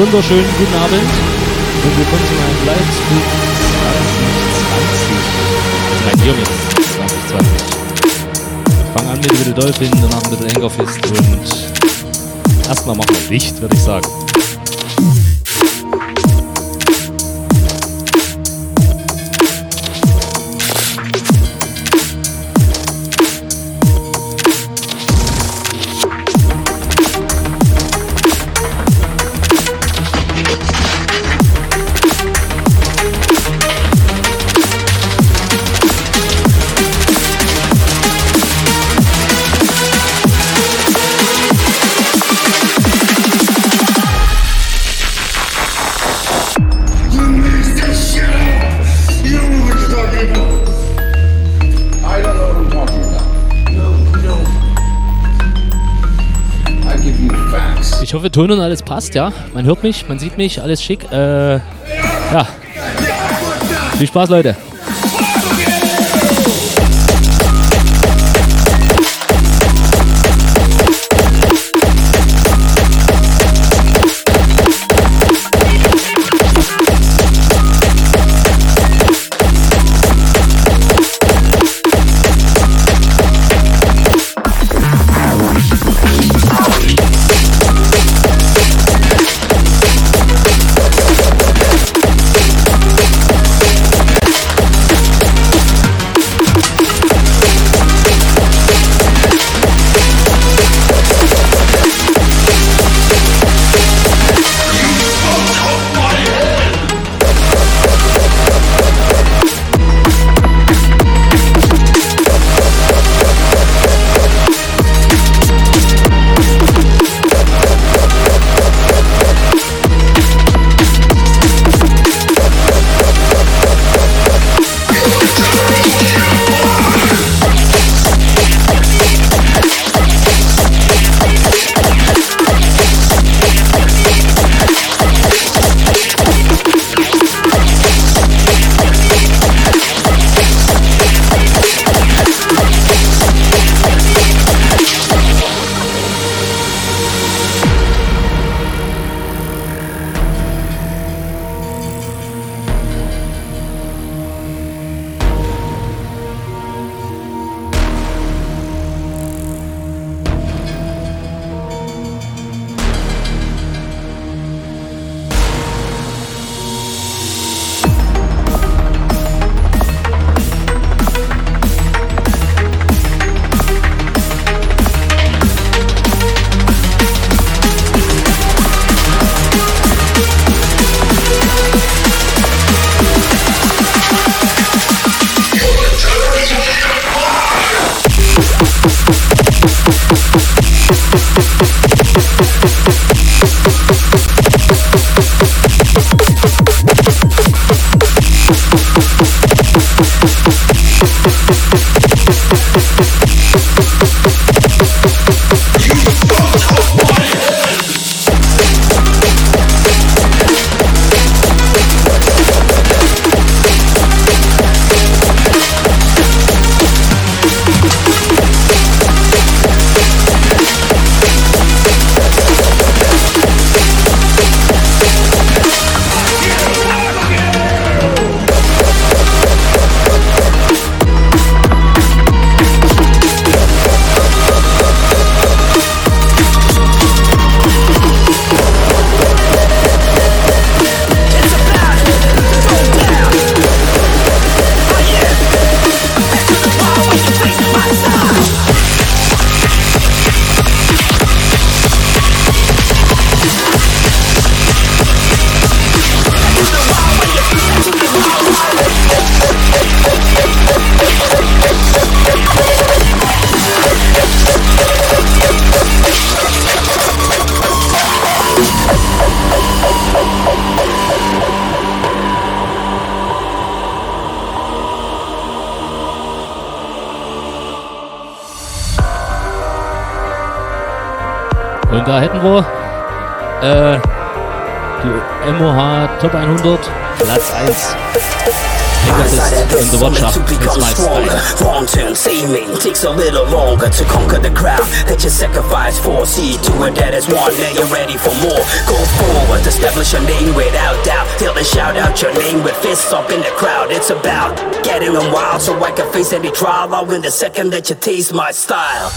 wunderschönen guten Abend und willkommen zu meinem Livestream 2020. Nein, hier mit 2020. Wir fangen an mit ein bisschen Dolphin, danach ein bisschen Angerfist und erstmal machen wir Licht, würde ich sagen. Hoffe, Ton und alles passt, ja. Man hört mich, man sieht mich, alles schick. Äh, ja. Viel Spaß, Leute. Da äh, die MOH Top 100, Platz 1. in the Watcher. To become stronger, wrong turn, me. Takes a little longer to conquer the crowd that you sacrifice for. See to it that is one, now you're ready for more. Go forward, establish your name without doubt. Till they shout out your name with fists up in the crowd. It's about getting them wild so I can face any trial. I'll win the second that you taste my style.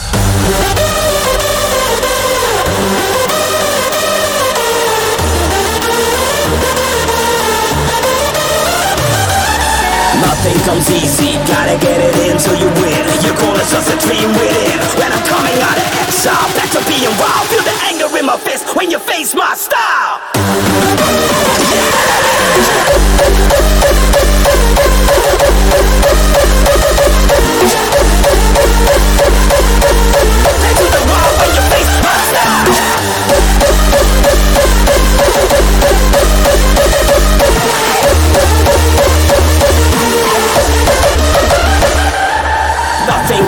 Nothing comes easy, gotta get it in till you win. Your goal is just a dream within. When I'm coming out of exile, back to being wild. Feel the anger in my fist when you face my style.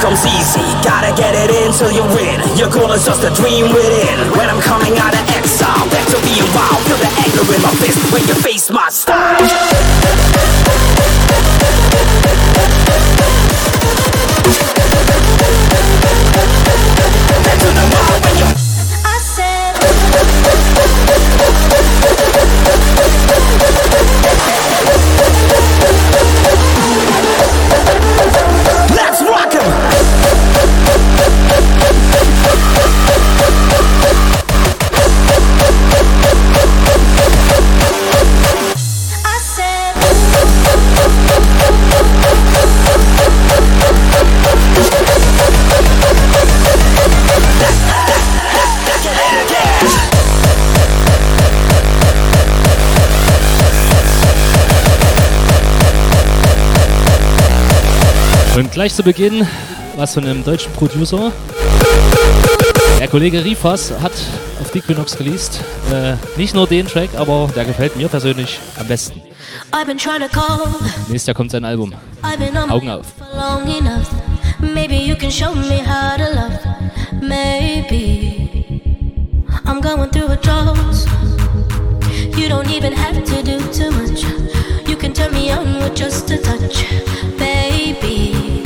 Comes easy, gotta get it in till you win. Your goal is just a dream within. When I'm coming out of exile, back to being wild. Feel the anger in my fist when you face my style. Gleich zu Beginn was von einem deutschen Producer. Der Kollege Rifas hat auf Equinox released. Äh, nicht nur den Track, aber der gefällt mir persönlich am besten. Nächstes Jahr kommt sein Album. Augen auf. Maybe you can show me how to love. Maybe I'm going through a drought. You don't even have to do too much. You can turn me on with just a touch, baby.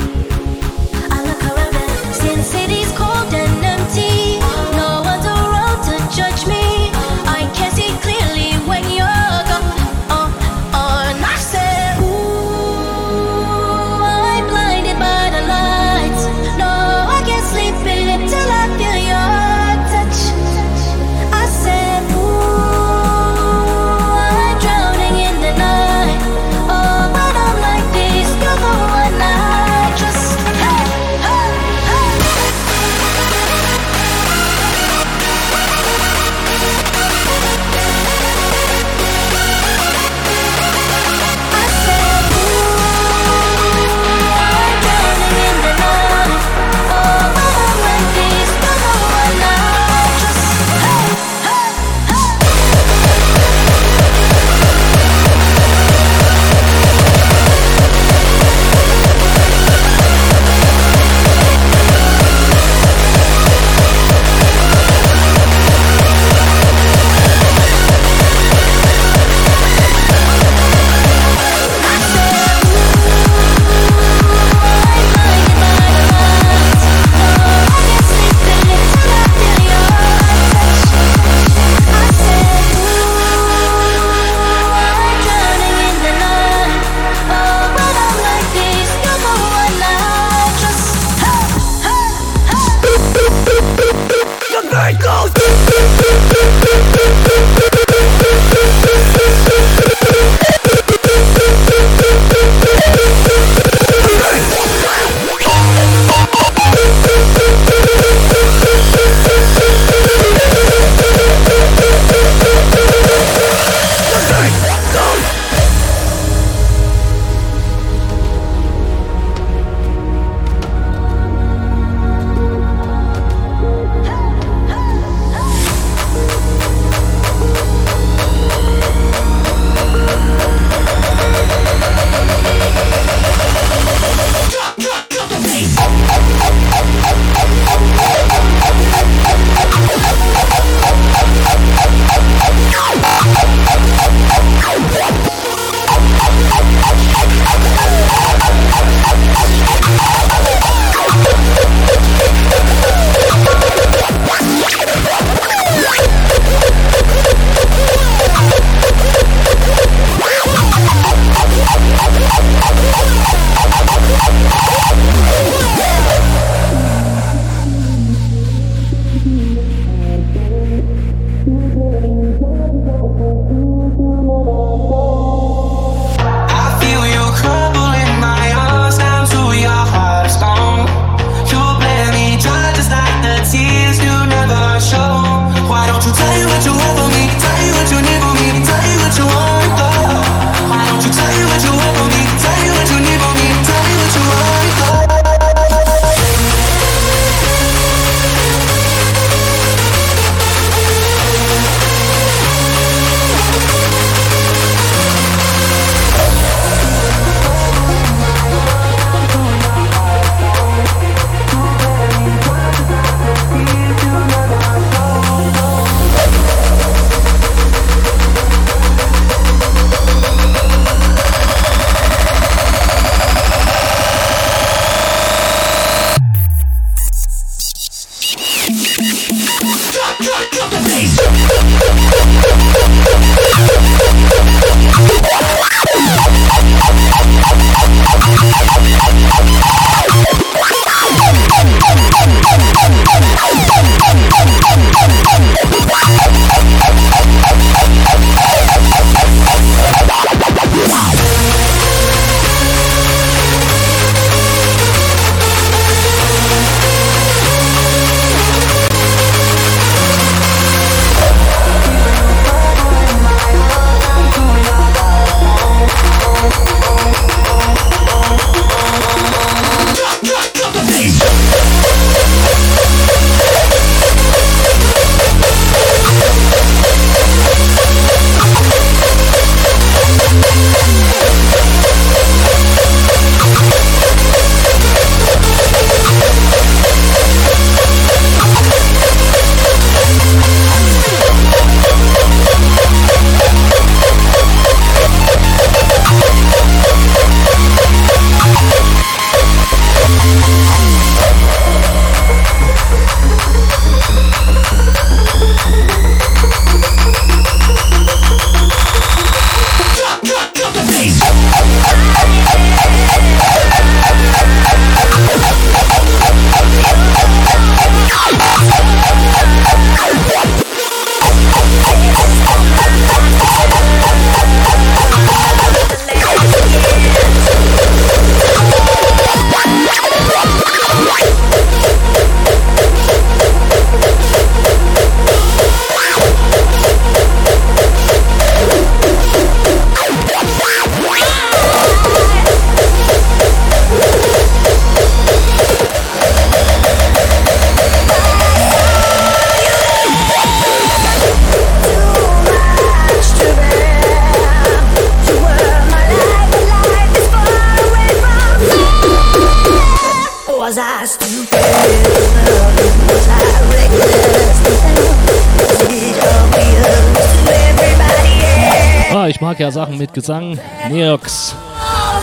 Mit Gesang. Neox,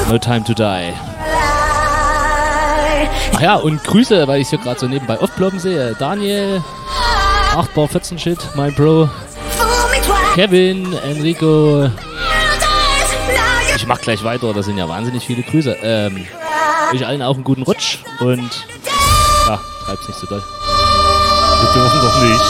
No Time to Die. Ach ja, und Grüße, weil ich hier gerade so nebenbei aufploppen sehe. Daniel, 8 Bar 14 Shit, mein Bro. Kevin, Enrico. Ich mach gleich weiter, da sind ja wahnsinnig viele Grüße. Ähm, euch allen auch einen guten Rutsch und ja, treib's nicht so doll. Wir dürfen doch nicht.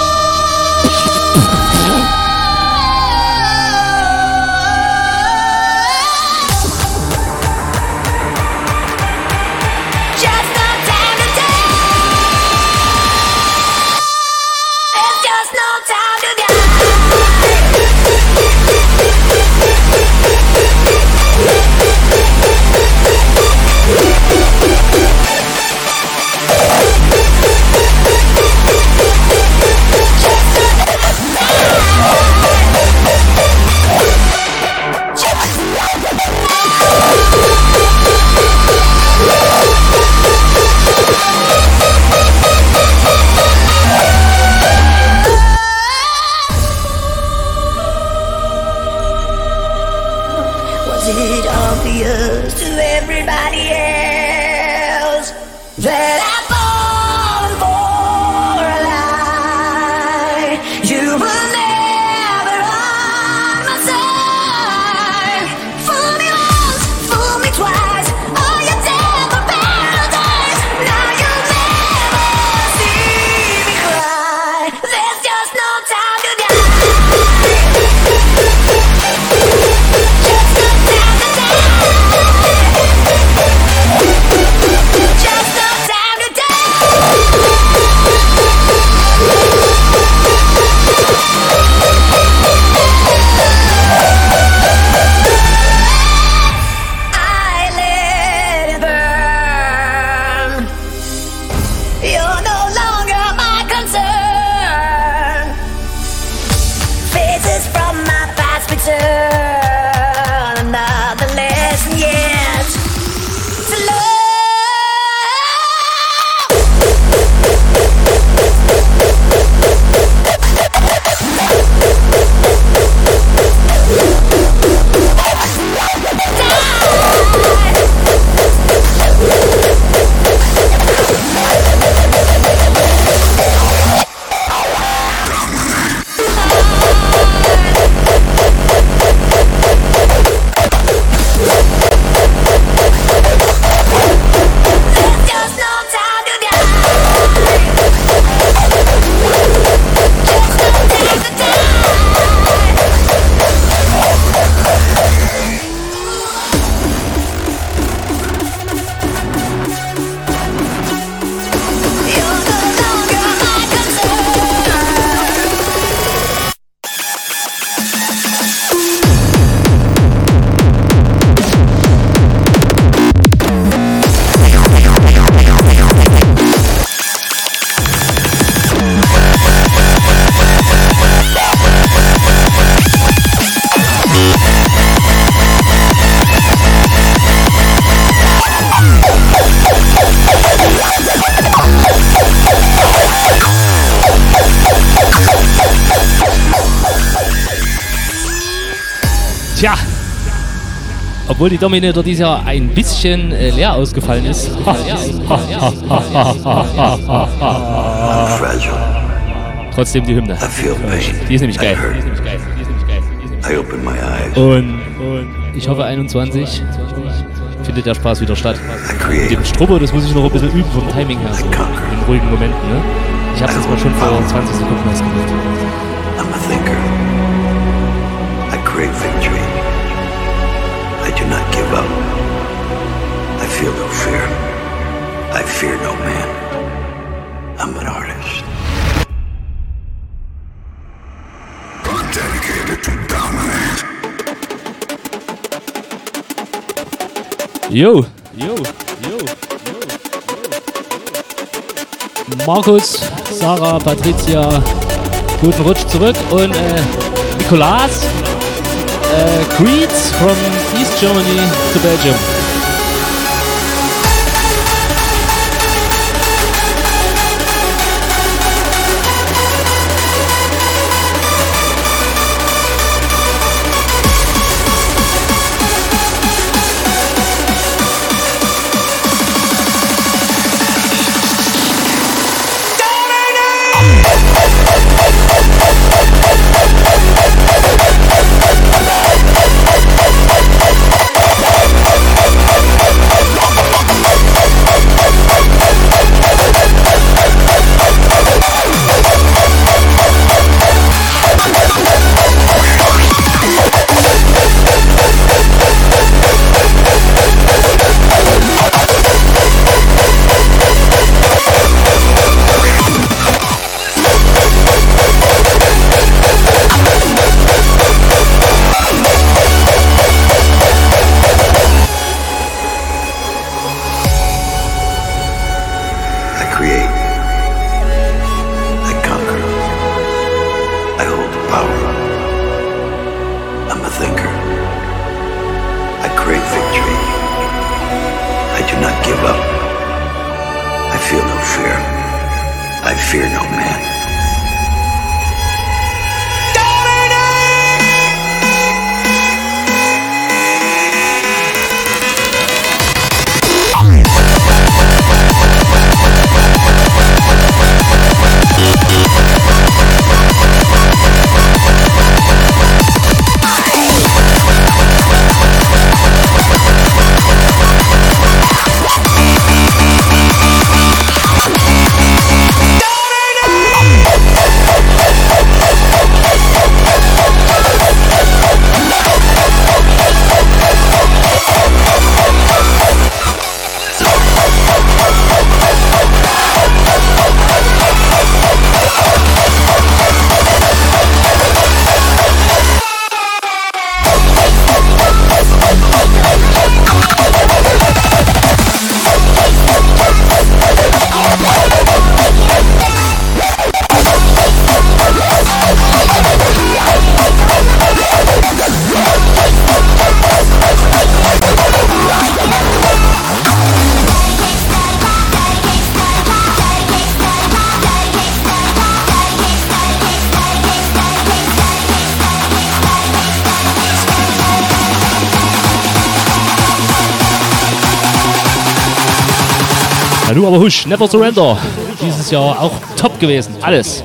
Obwohl die Dominator dieses Jahr ein bisschen äh, leer ausgefallen ist. Trotzdem die Hymne. Die ist nämlich geil. Und, ich hoffe 21 findet der Spaß wieder statt. Mit dem Strubbo, das muss ich noch ein bisschen üben vom Timing her, so in ruhigen Momenten. Ne? Ich habe es jetzt mal schon vor 20 Sekunden erst gemacht. I'm a thinker. I crave victory. I do not give up. I feel no fear. I fear no man. I'm an artist. I'm dedicated to dominate. Yo. Yo. Yo. Markus, Sarah, Patricia, guten Rutsch zurück und äh, Nikolas, äh, Creeds from East Germany to Belgium. Husch, Never Surrender. Dieses Jahr auch top gewesen. Alles.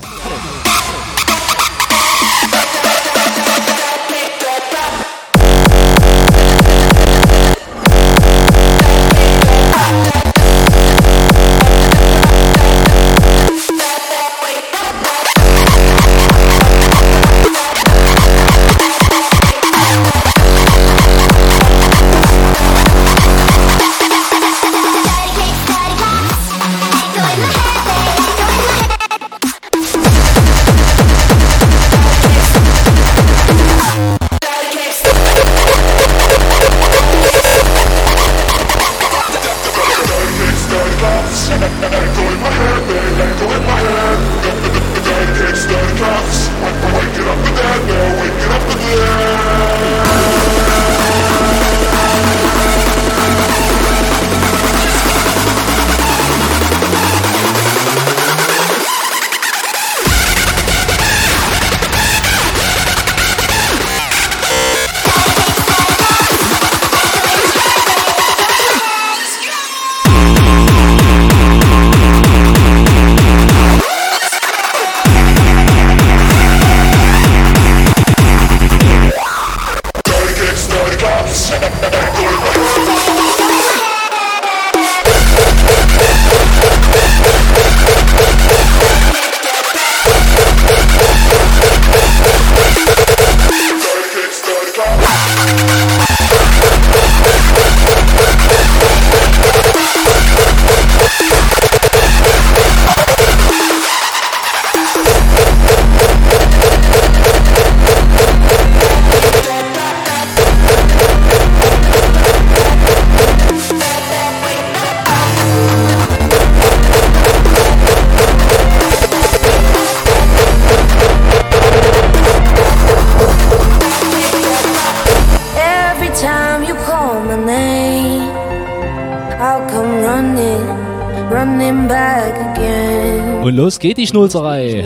Geht die Schnulzerei.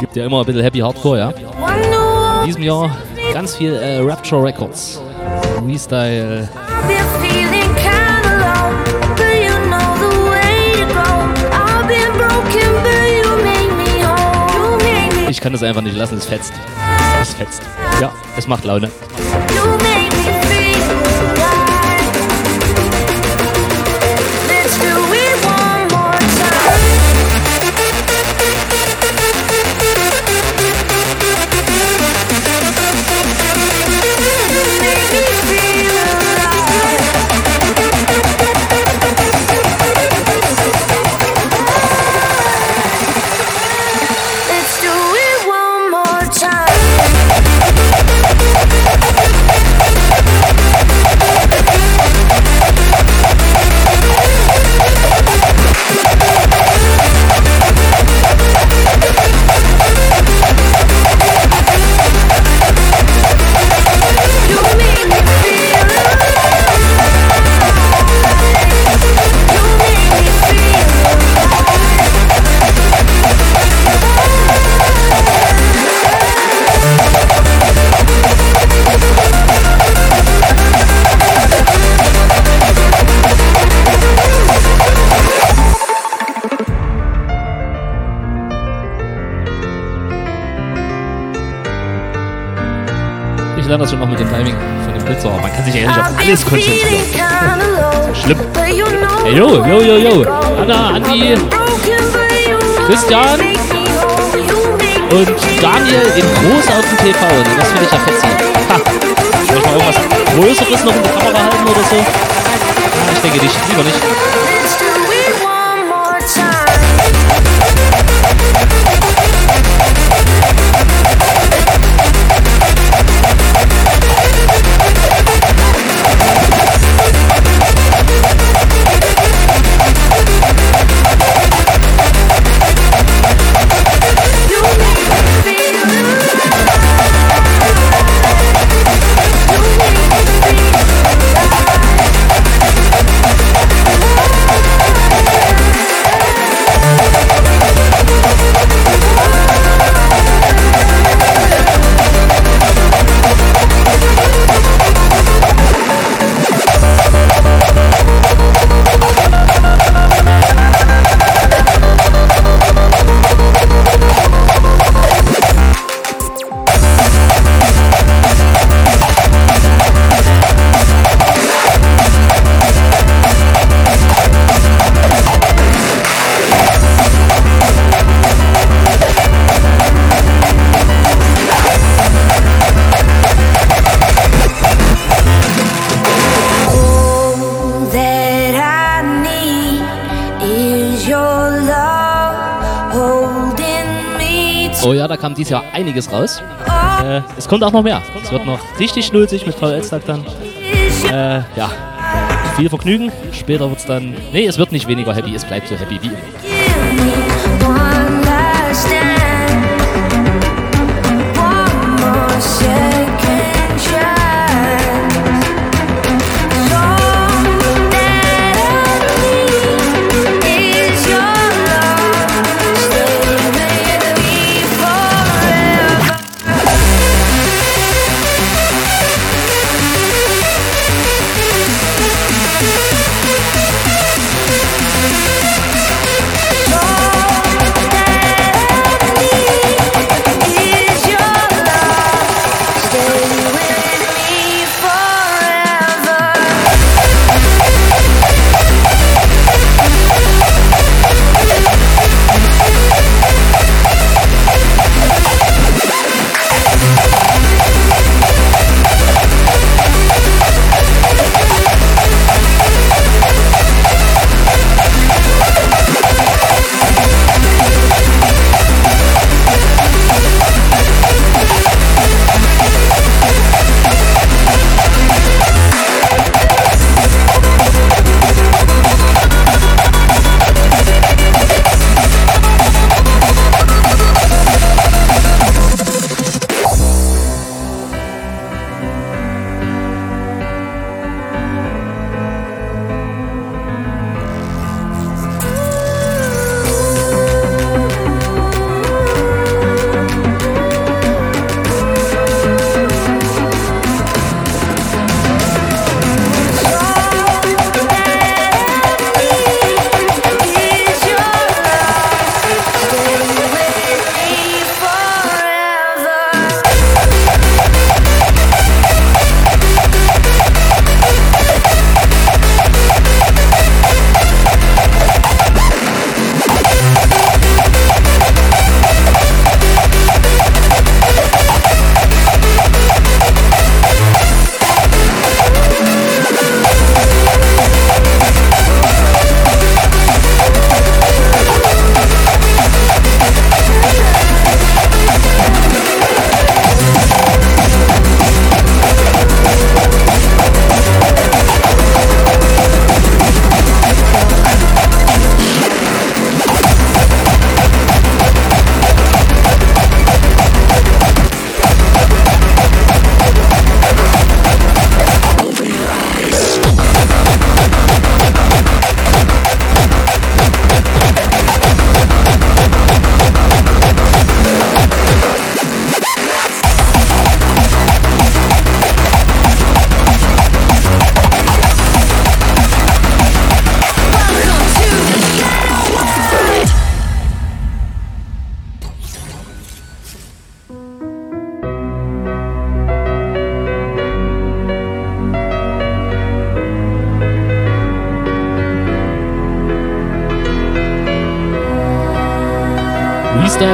Gibt ja immer ein bisschen Happy Hardcore, ja? In diesem Jahr ganz viel äh, Rapture Records. Restyle. Ich kann das einfach nicht lassen, es fetzt. Es fetzt. Ja, es macht Laune. Das schon noch mit dem Timing von dem Blitzer. Man kann sich ja nicht auf alles konzentrieren. Schlimm. Hey, yo, yo, yo, yo. Anna, Andi, Christian und Daniel in groß auf dem TV. Das finde ich ja fetzig. Ha. Soll ich mal irgendwas Größeres noch in die Kamera halten oder so? Ich denke nicht. Lieber nicht. Dieses Jahr einiges raus. Äh, es kommt auch noch mehr. Es wird noch richtig schnulzig mit VL-Stack dann. Äh, ja, viel Vergnügen. Später wird es dann. Nee, es wird nicht weniger happy, es bleibt so happy wie immer.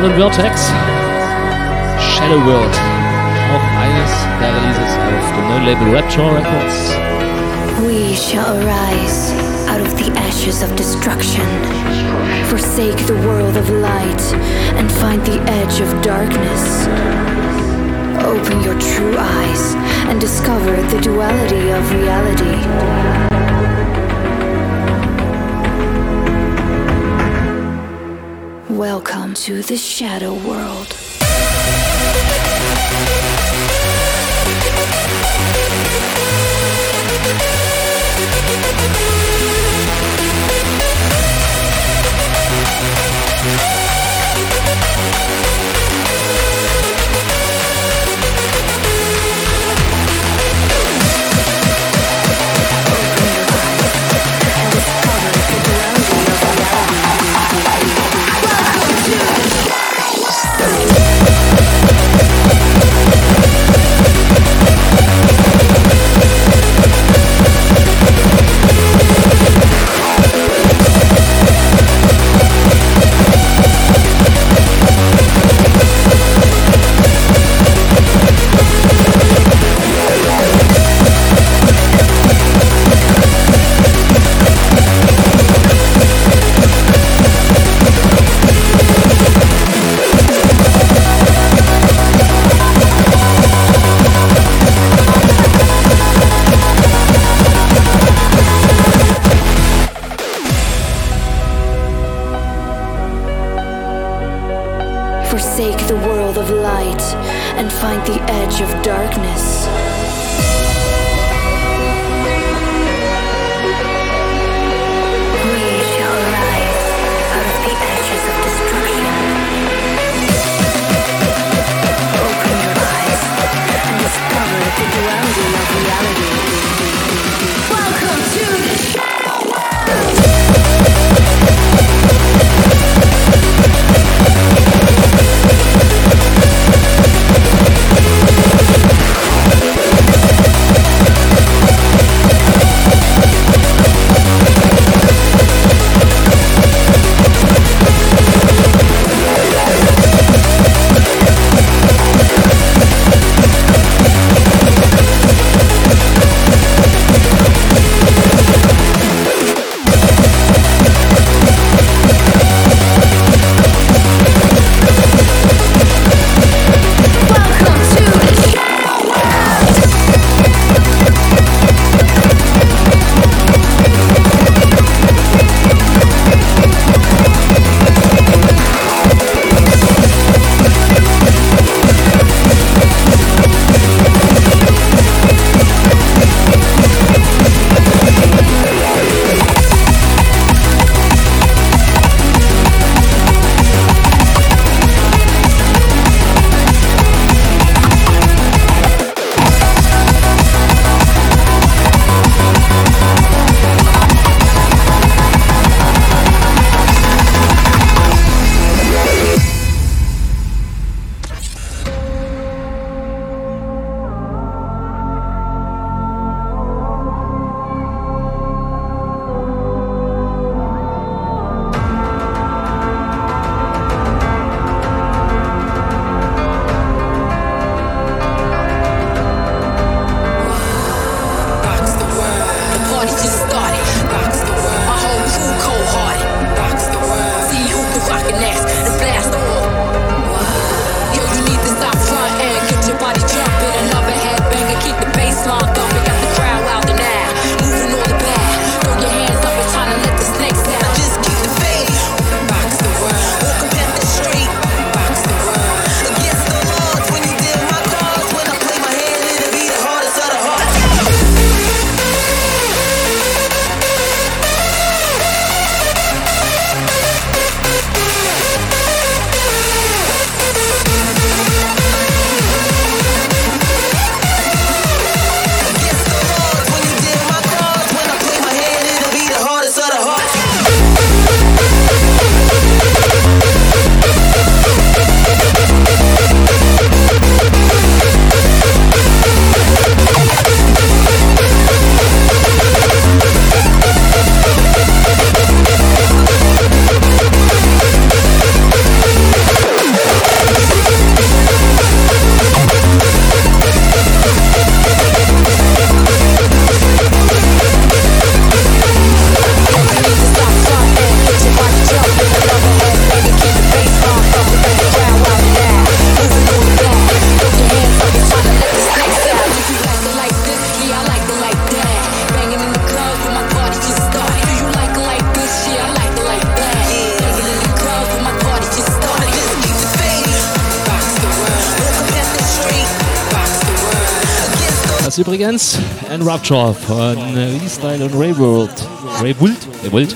Restart Vertex. Shadow World. Auch eines der Releases auf dem neuen Label Rapture Records. We shall arise out of the ashes of destruction. Forsake the world of light and find the edge of darkness. Open your true eyes and discover the duality of reality. Welcome to the Shadow World. Rapture von Restyle und Ray World. Ray Wult? Ray Wult?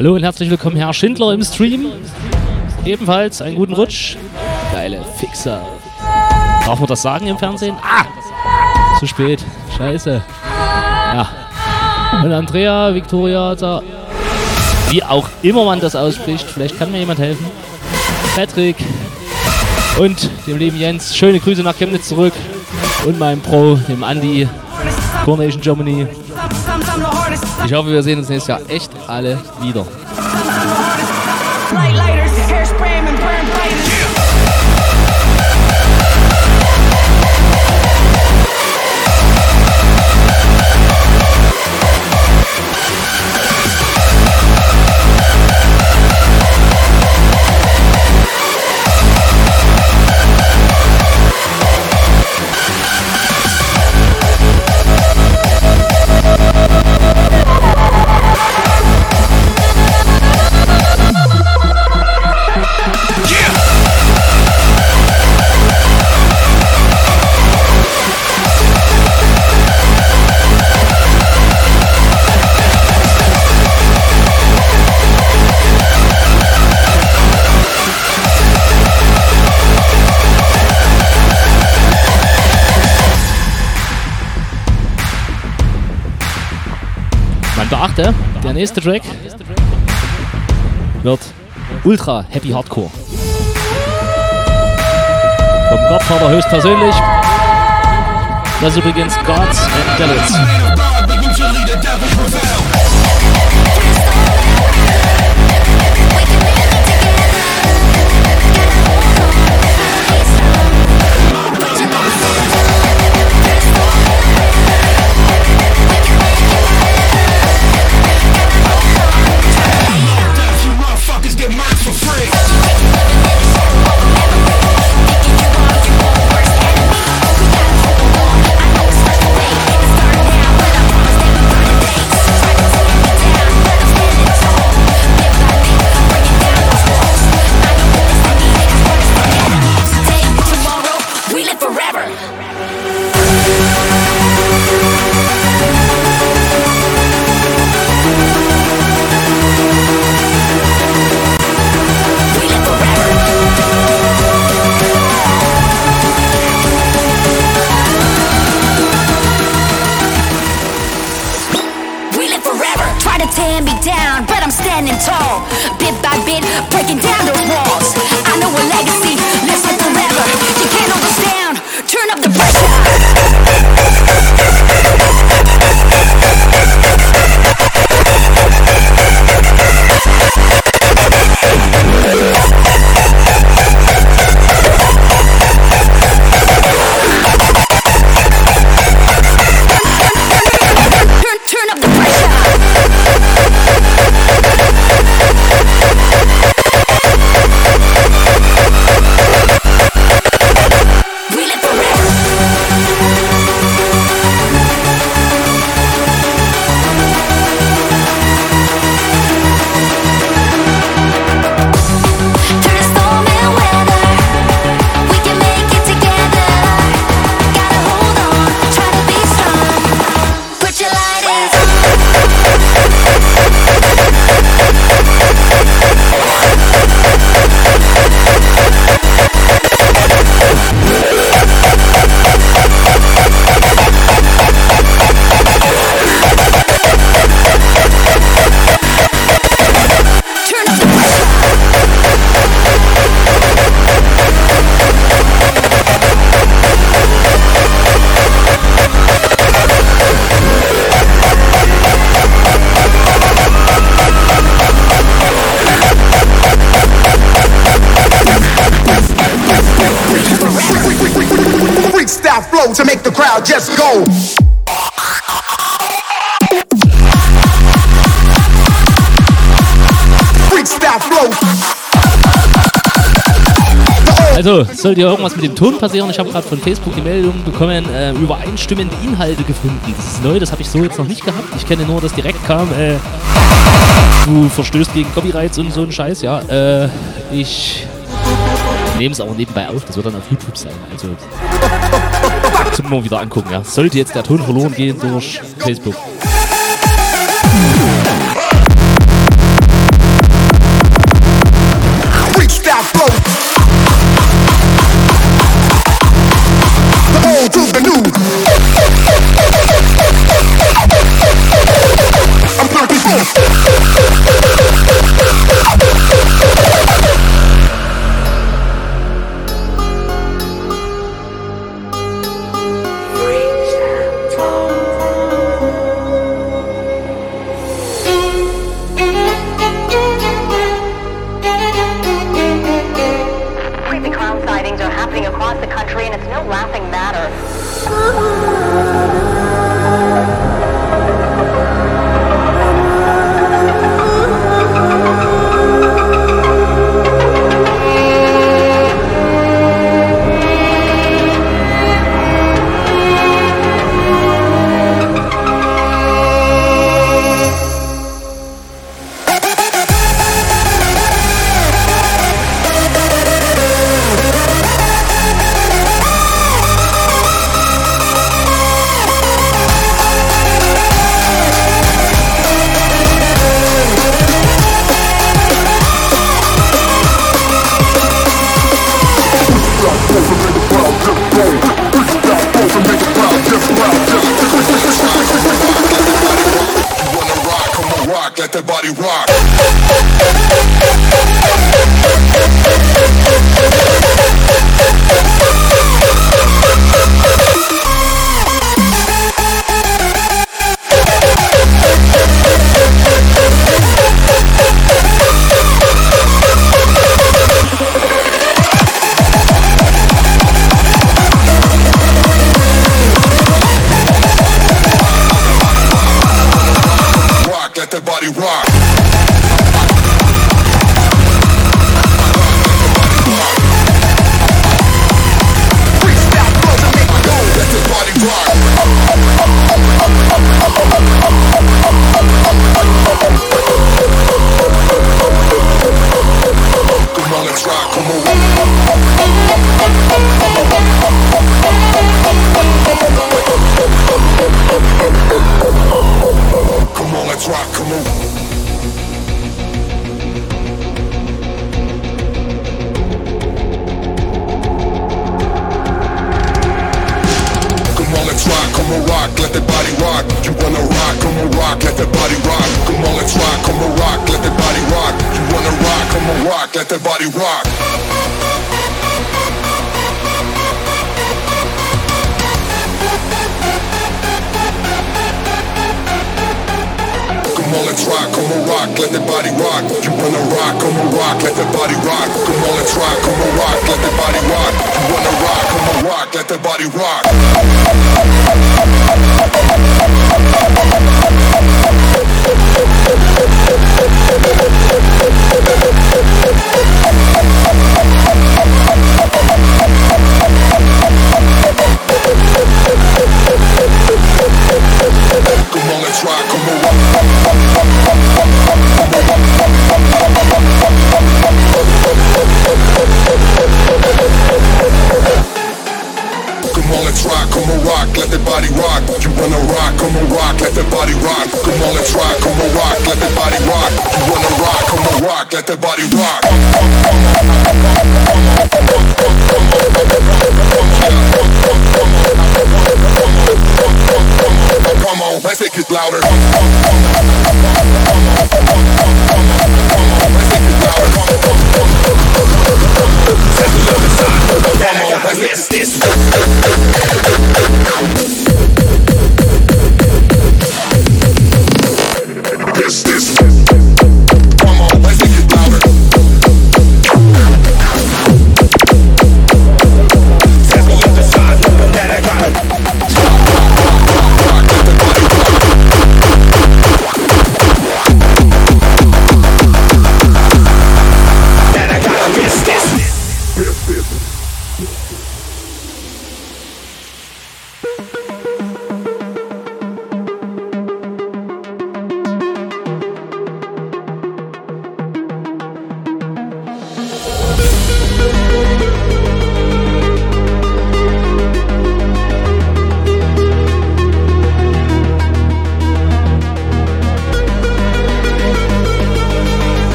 Hallo und herzlich willkommen, Herr Schindler im Stream. Ebenfalls einen guten Rutsch. Geile Fixer. Darf man das sagen im Fernsehen? Ah! Zu spät. Scheiße. Ja. Und Andrea, Victoria, da. Wie auch immer man das ausspricht. Vielleicht kann mir jemand helfen. Patrick und dem lieben Jens. Schöne Grüße nach Chemnitz zurück. Und meinem Pro, dem Andy. Coronation Germany. Ich hoffe, wir sehen uns nächstes Jahr echt alle wieder. Nächste Track wird ultra happy hardcore. Vom Godfather höchstpersönlich. Das ist übrigens Gods and Devils. down the walls. I know a legacy. So, sollte hier irgendwas mit dem Ton passieren? Ich habe gerade von Facebook die Meldung bekommen, äh, übereinstimmende Inhalte gefunden. Das ist neu, das habe ich so jetzt noch nicht gehabt. Ich kenne nur, dass direkt kam, äh, du verstößt gegen Copyrights und so ein Scheiß, ja. Äh, ich nehme es aber nebenbei auf, das wird dann auf YouTube sein. Also zum nur wieder angucken, ja. Sollte jetzt der Ton verloren gehen durch Facebook.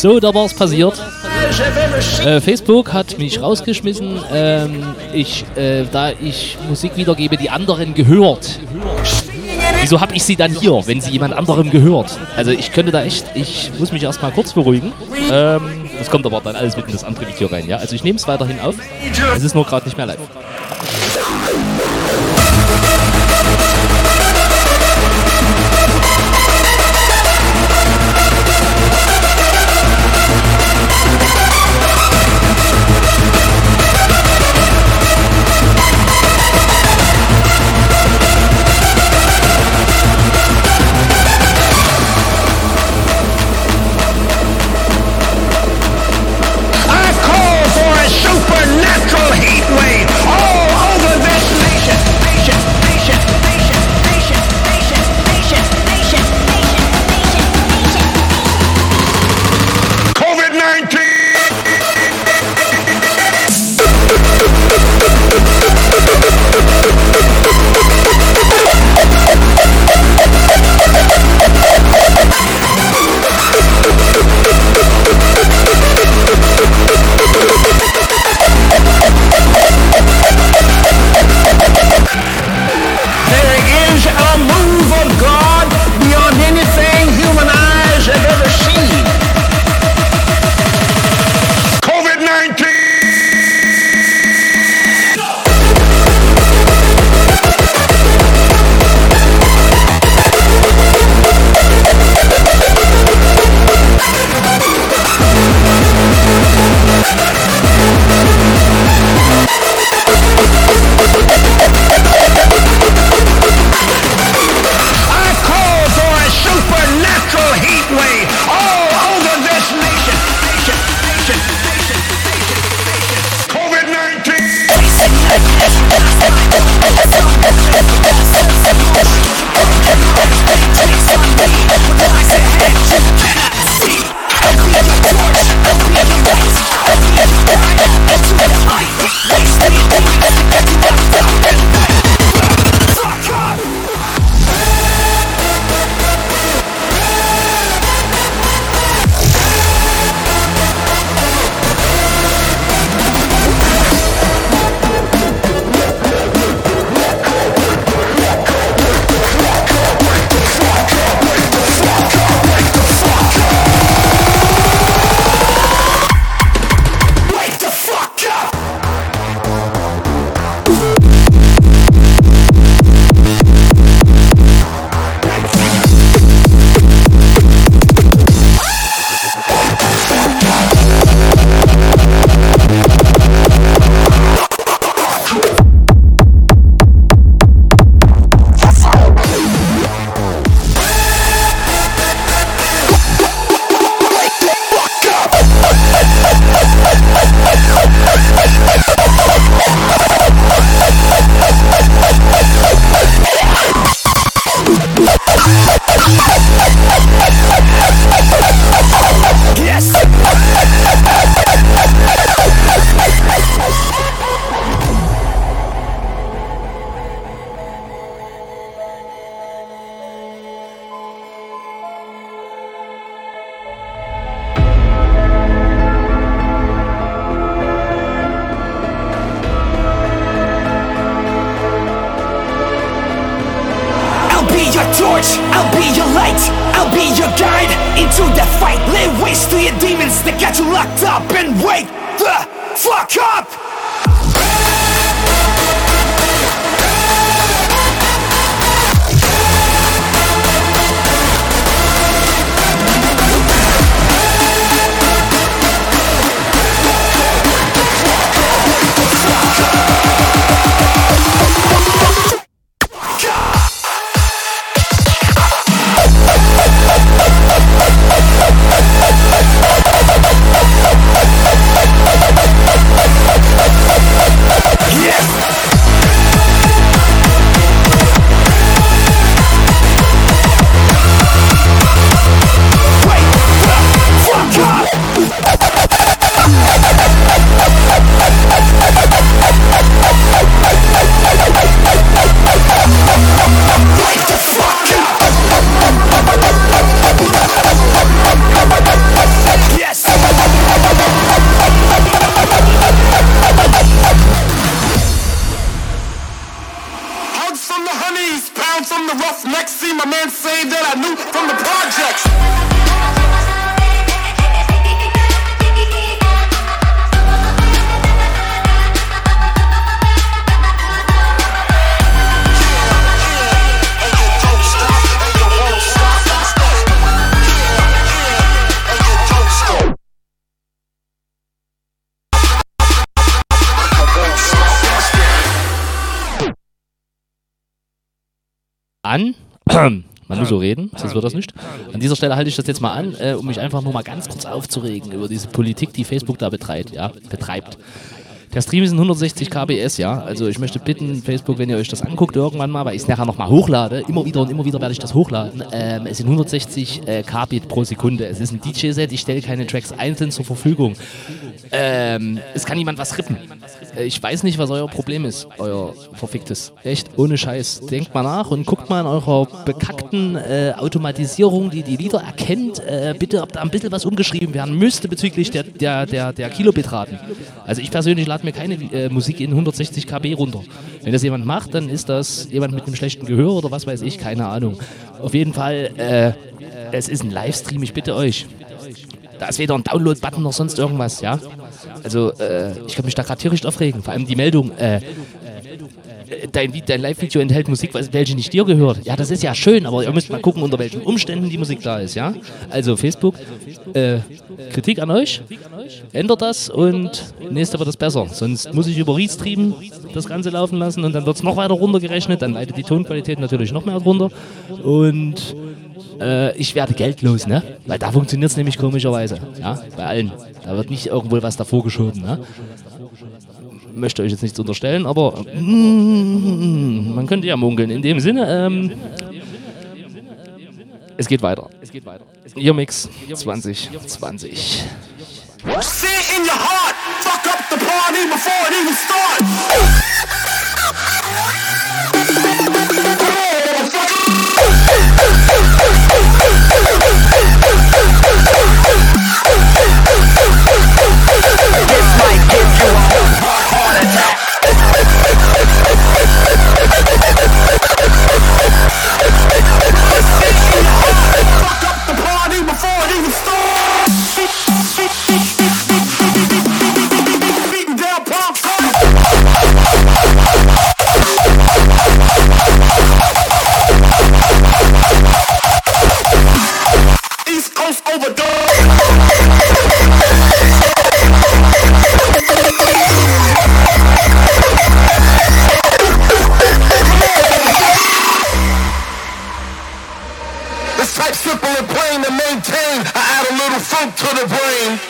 So, da war es passiert. Äh, Facebook hat mich rausgeschmissen, ähm, ich, äh, da ich Musik wiedergebe, die anderen gehört. Wieso habe ich sie dann hier, wenn sie jemand anderem gehört? Also ich könnte da echt, ich muss mich erstmal kurz beruhigen. Ähm, das kommt aber dann alles mit in das andere Video rein, ja? Also ich nehme es weiterhin auf. Es ist nur gerade nicht mehr live. An dieser Stelle halte ich das jetzt mal an, äh, um mich einfach nur mal ganz kurz aufzuregen über diese Politik, die Facebook da betreibt. Ja, betreibt. Der Stream ist in 160 kbs, ja. Also ich möchte bitten, Facebook, wenn ihr euch das anguckt irgendwann mal, weil ich es nachher nochmal hochlade, immer wieder und immer wieder werde ich das hochladen. Ähm, es sind 160 äh, Kbit pro Sekunde. Es ist ein DJ-Set, ich stelle keine Tracks einzeln zur Verfügung. Ähm, es kann niemand was rippen. Äh, ich weiß nicht, was euer Problem ist, euer verficktes. Echt, ohne Scheiß. Denkt mal nach und guckt mal in eurer bekackten äh, Automatisierung, die die Lieder erkennt, äh, bitte, ob da ein bisschen was umgeschrieben werden müsste bezüglich der, der, der, der Kilobitraten. Also ich persönlich lade mir keine äh, Musik in 160 KB runter. Wenn das jemand macht, dann ist das jemand mit einem schlechten Gehör oder was weiß ich, keine Ahnung. Auf jeden Fall, äh, es ist ein Livestream, ich bitte euch. Da ist weder ein Download-Button noch sonst irgendwas, ja. Also, äh, ich kann mich da gerade tierisch aufregen. Vor allem die Meldung, äh, dein, dein Live-Video enthält Musik, welche nicht dir gehört. Ja, das ist ja schön, aber ihr müsst mal gucken, unter welchen Umständen die Musik da ist, ja? Also Facebook, äh, Kritik an euch, ändert das und nächste wird es besser. Sonst muss ich über Restream das Ganze laufen lassen und dann wird es noch weiter runtergerechnet, dann leidet die Tonqualität natürlich noch mehr runter und äh, ich werde geldlos, ne? Weil da funktioniert es nämlich komischerweise, ja? Bei allen. Da wird nicht irgendwo was davor geschoben, ne? möchte euch jetzt nichts unterstellen, aber mm, man könnte ja munkeln. In dem Sinne, ähm, es geht weiter. Ihr Mix 2020. Sit in your heart, fuck up the party before it even starts. Oh, the to the brain.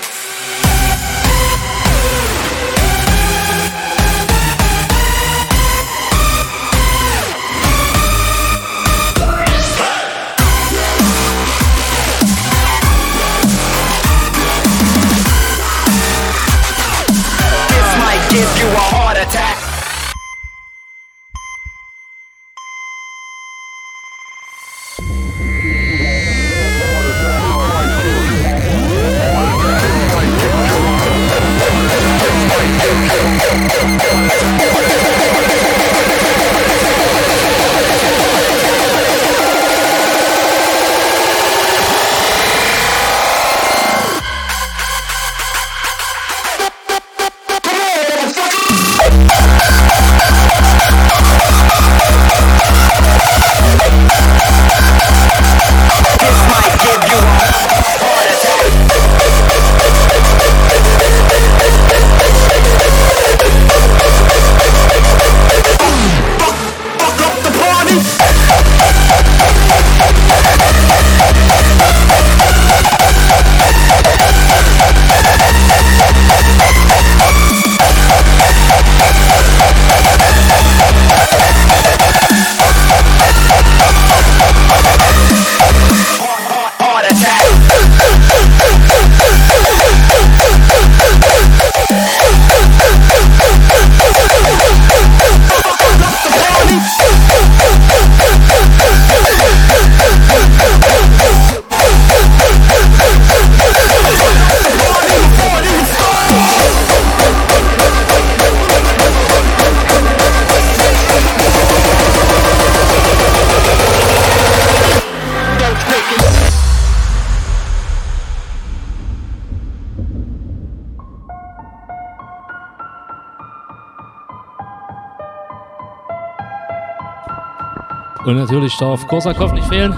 Und natürlich darf Korsakov nicht fehlen.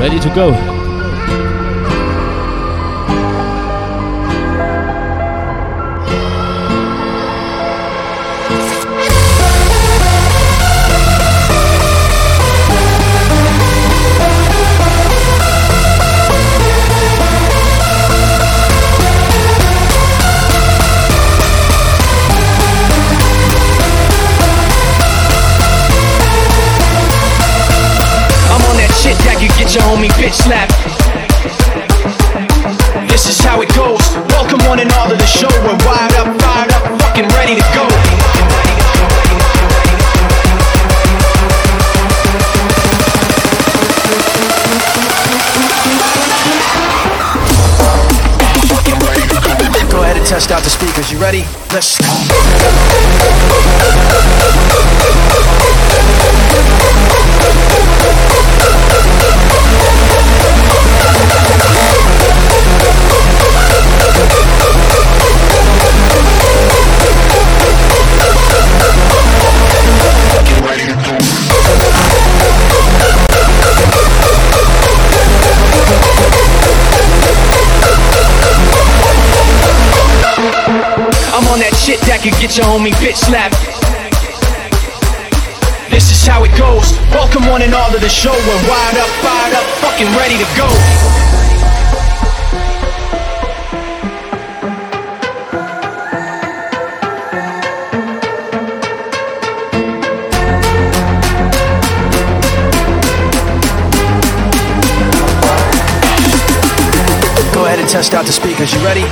Ready to go. Bitch slapped. This is how it goes. Welcome one and all to the show. We're wired up, fired up, fucking ready to go. Go ahead and test out the speakers. You ready? Let's. I'm that could get your homie bitch slapped. This is how it goes. Welcome one and all to the show. We're wired up, fired up, fucking ready to go. Go ahead and test out the speakers. You ready?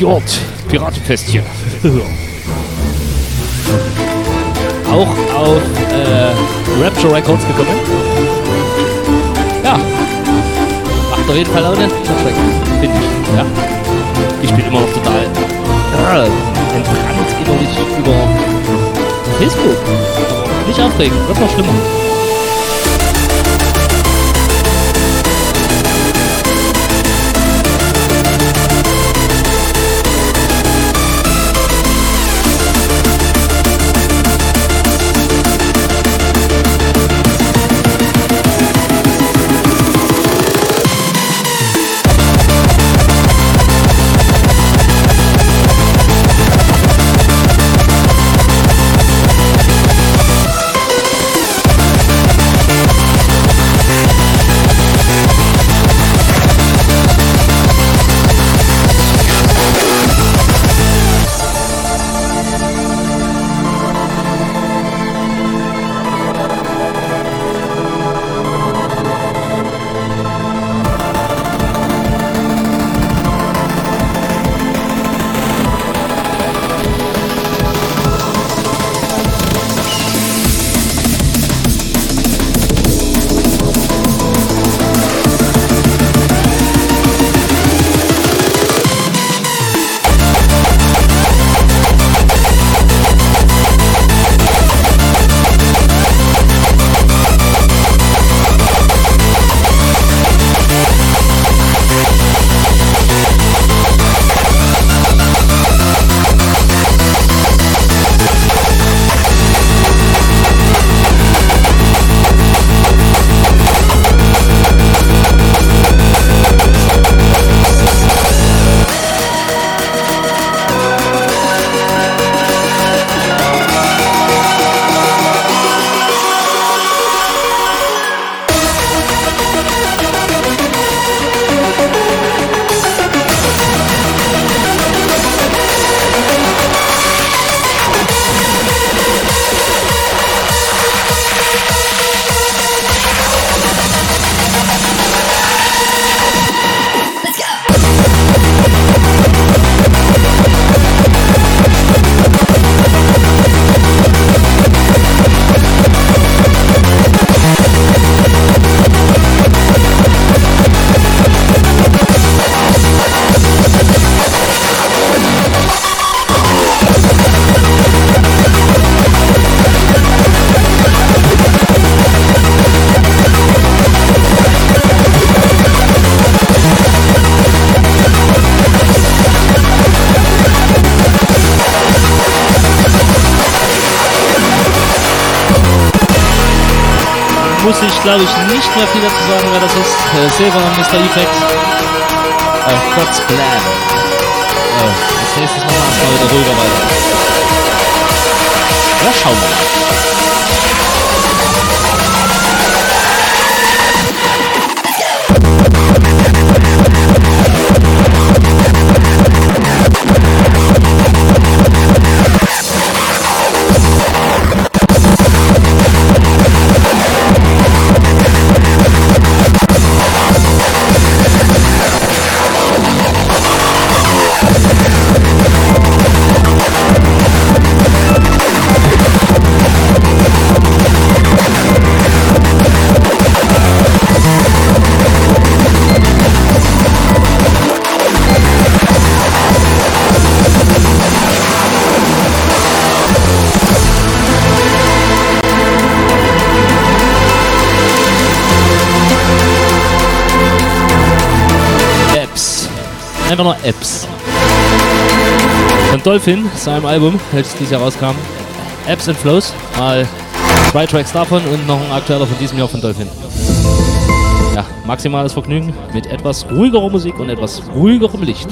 Fjord, Piratenfestchen. Auch auf äh, Rapture Records gekommen. Ja. Macht auf jeden Fall Laune. Finde ich. Ja. Ich bin immer noch total ja, entbrannt innerlich über Facebook. Nicht aufregen, wird noch schlimmer. Effect. Äh, God's Plan. Ja, als nächstes machen wir erstmal wieder ruhiger weiter. Ja, schauen wir mal. Einfach nur Apps. Von Dolphin, seinem Album, welches dieses Jahr rauskam. Apps and Flows. Mal zwei Tracks davon und noch ein aktueller von diesem Jahr von Dolphin. Ja, maximales Vergnügen mit etwas ruhigerer Musik und etwas ruhigerem Licht.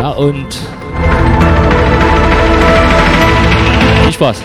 Ja, und viel Spaß.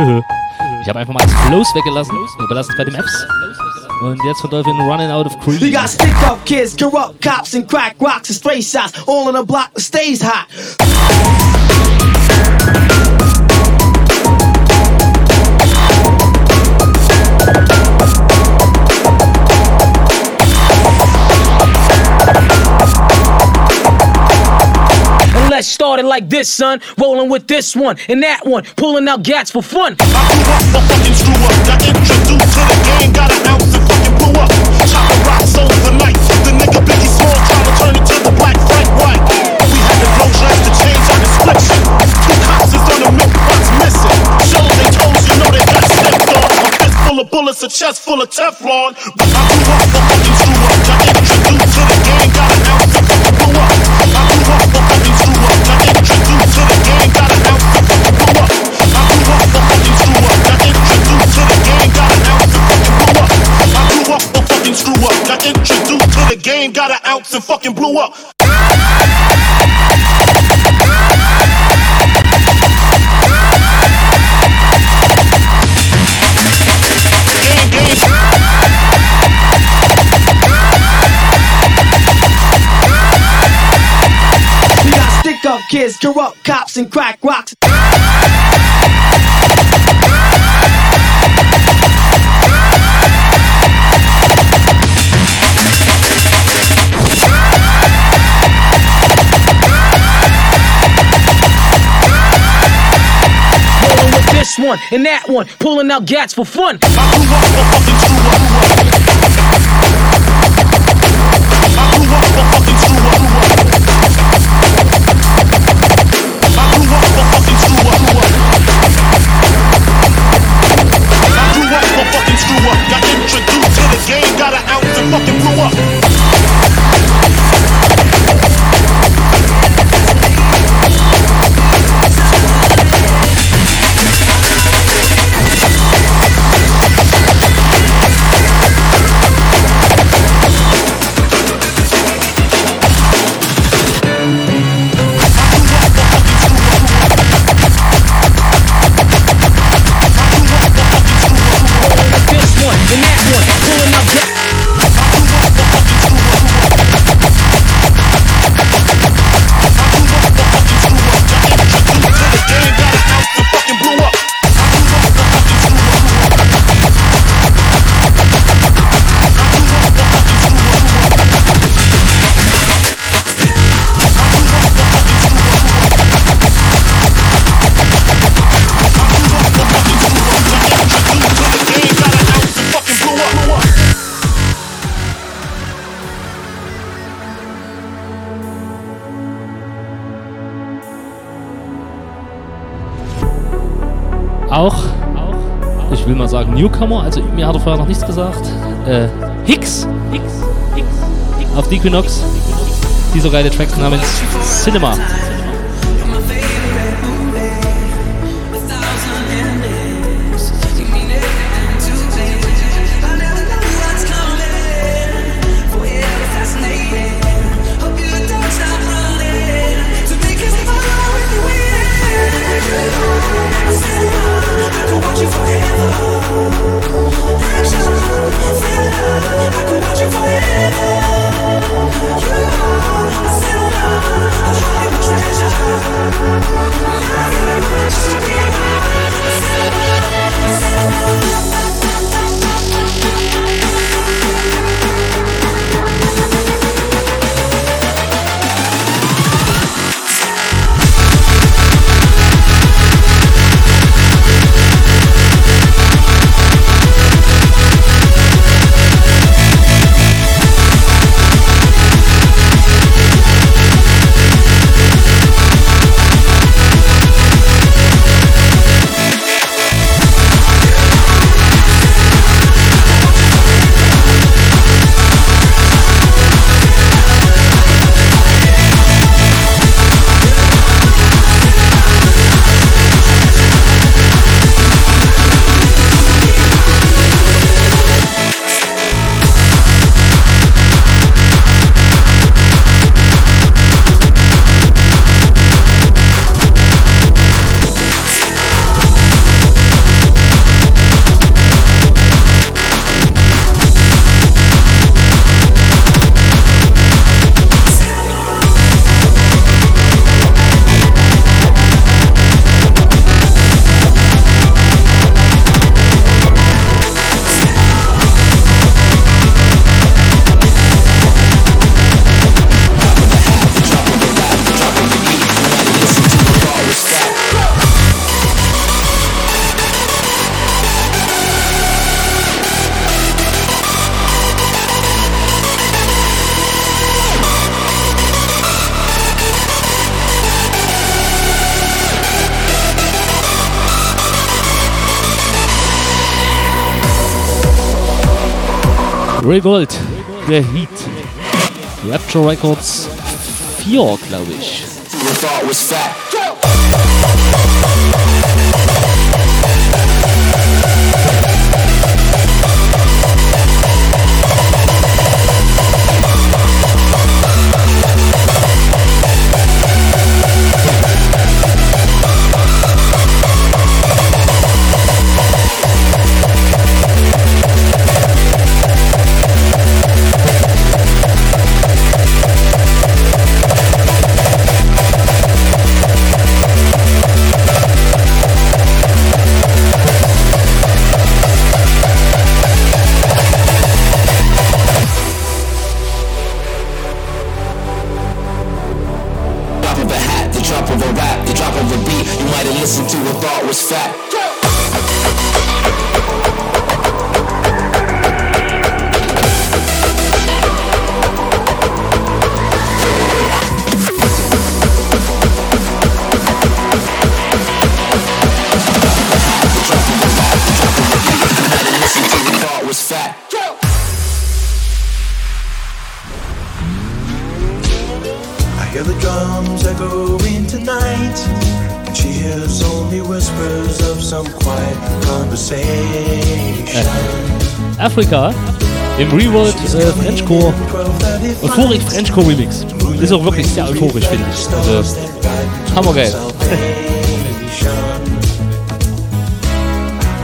Mhm. Flows weggelassen, überlassen bei den Apps. Und jetzt von Dolphin Running Out of Cream. We got stick up kids, corrupt cops and crack rocks and stray shots, all in a block that stays hot. started like this, son. Rolling with this one and that one, pulling out gats for fun. I grew up, but fucking screw up. Got introduced to the game, got an ounce and fucking blew up. Chop rocks over the night. The nigga Biggie Small trying to turn into the black Frank White. We had to blow dress to change our description. Two cops is on the milk, one's missing. Show they told you know they got stepped on. A fist full of bullets, a chest full of Teflon. But I grew up, but fucking screw up. Got introduced to the game, got an ounce and fucking blew up. I grew up, but fucking game, got an ounce and fucking blew up. up kids, corrupt cops, and crack rocks. One and that one, pulling out gats for fun. I grew up a fucking screw up. I grew up a fucking screw up. screw up. Got introduced to the game, got an ounce and fucking blew up. Auch, ich will mal sagen Newcomer, also mir hat er vorher noch nichts gesagt. Äh, Hicks, Hicks, Hicks, Hicks auf Equinox. Dieser geile Track namens Cinema. Revolt, der Heat. Rapture Records 4, glaube ich. Afrika im Revolt äh, Frenchcore Euphoric Frenchcore Remix. Ist auch wirklich sehr euphorisch, finde ich. Also, hammergeil.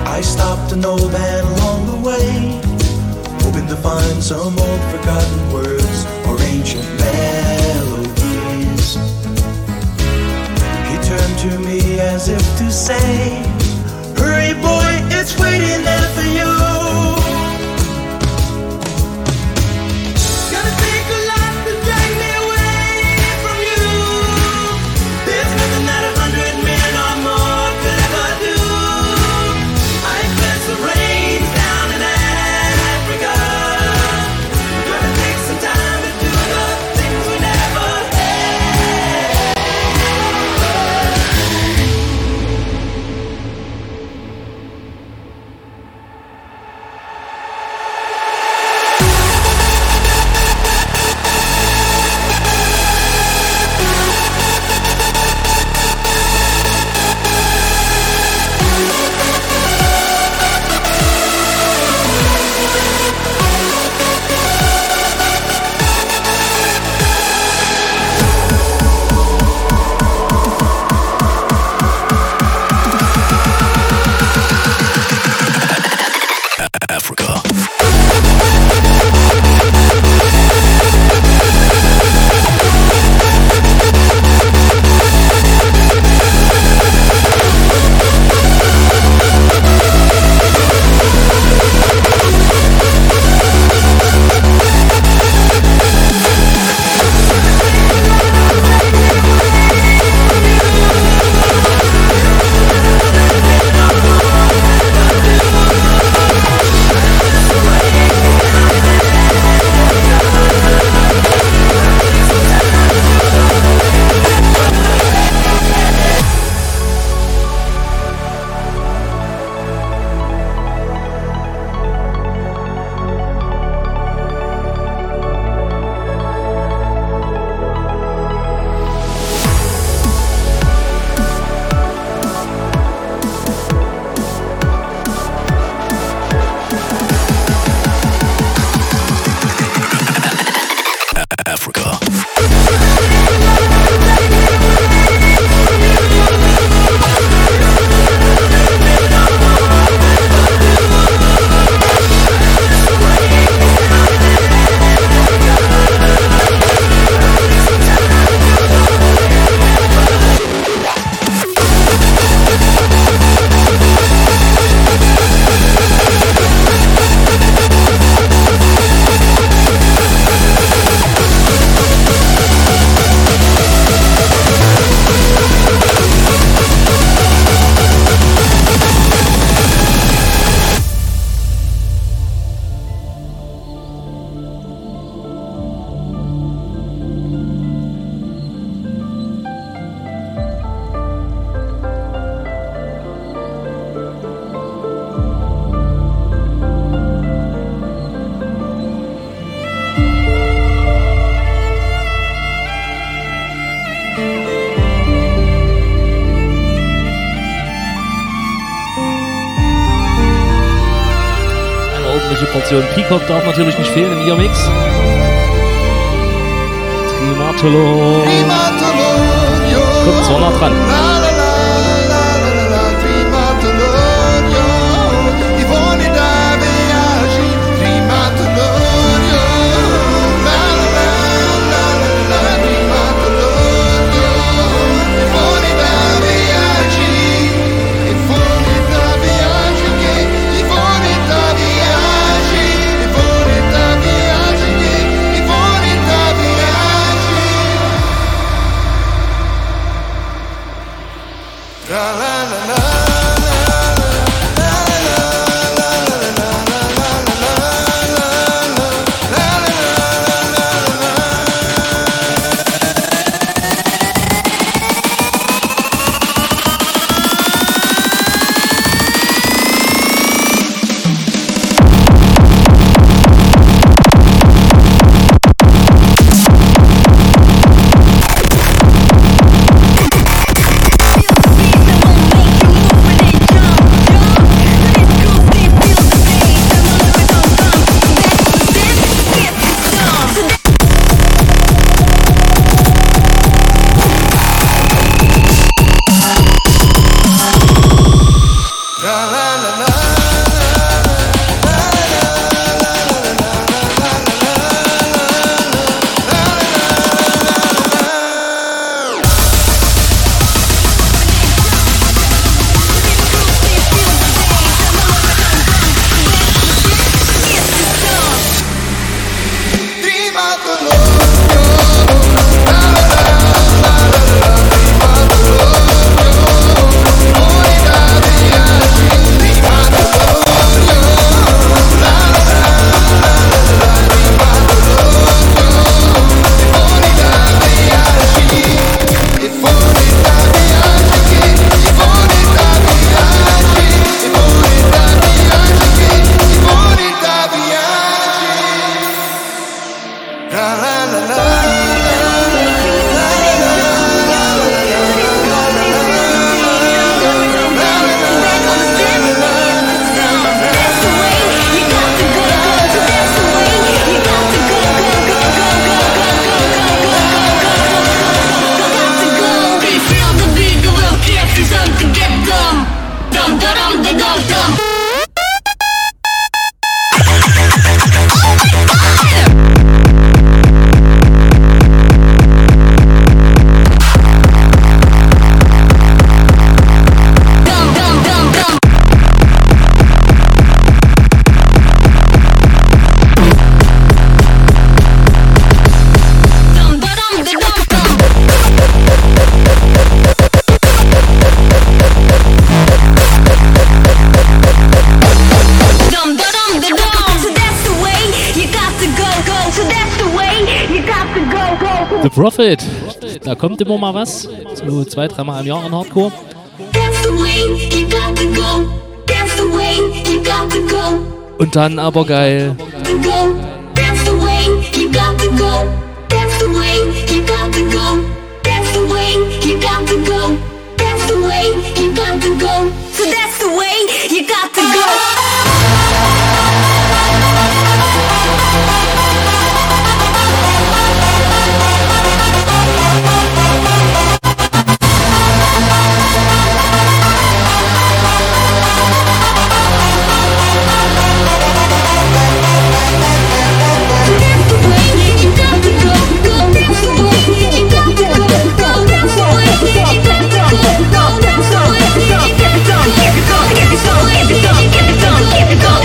I stopped an old man along the way, hoping to find some old forgotten words or ancient melodies. He turned to me as if to say, Portion Peacock darf natürlich nicht fehlen im Ihr-Mix. Trimatolo. Kommt zwar nah dran. The Prophet. Da kommt immer mal was. So zwei, dreimal im Jahr an Hardcore. Und dann aber geil. That's Keep it going, keep it going, keep it going, keep it going, keep it going, keep it going, keep it going.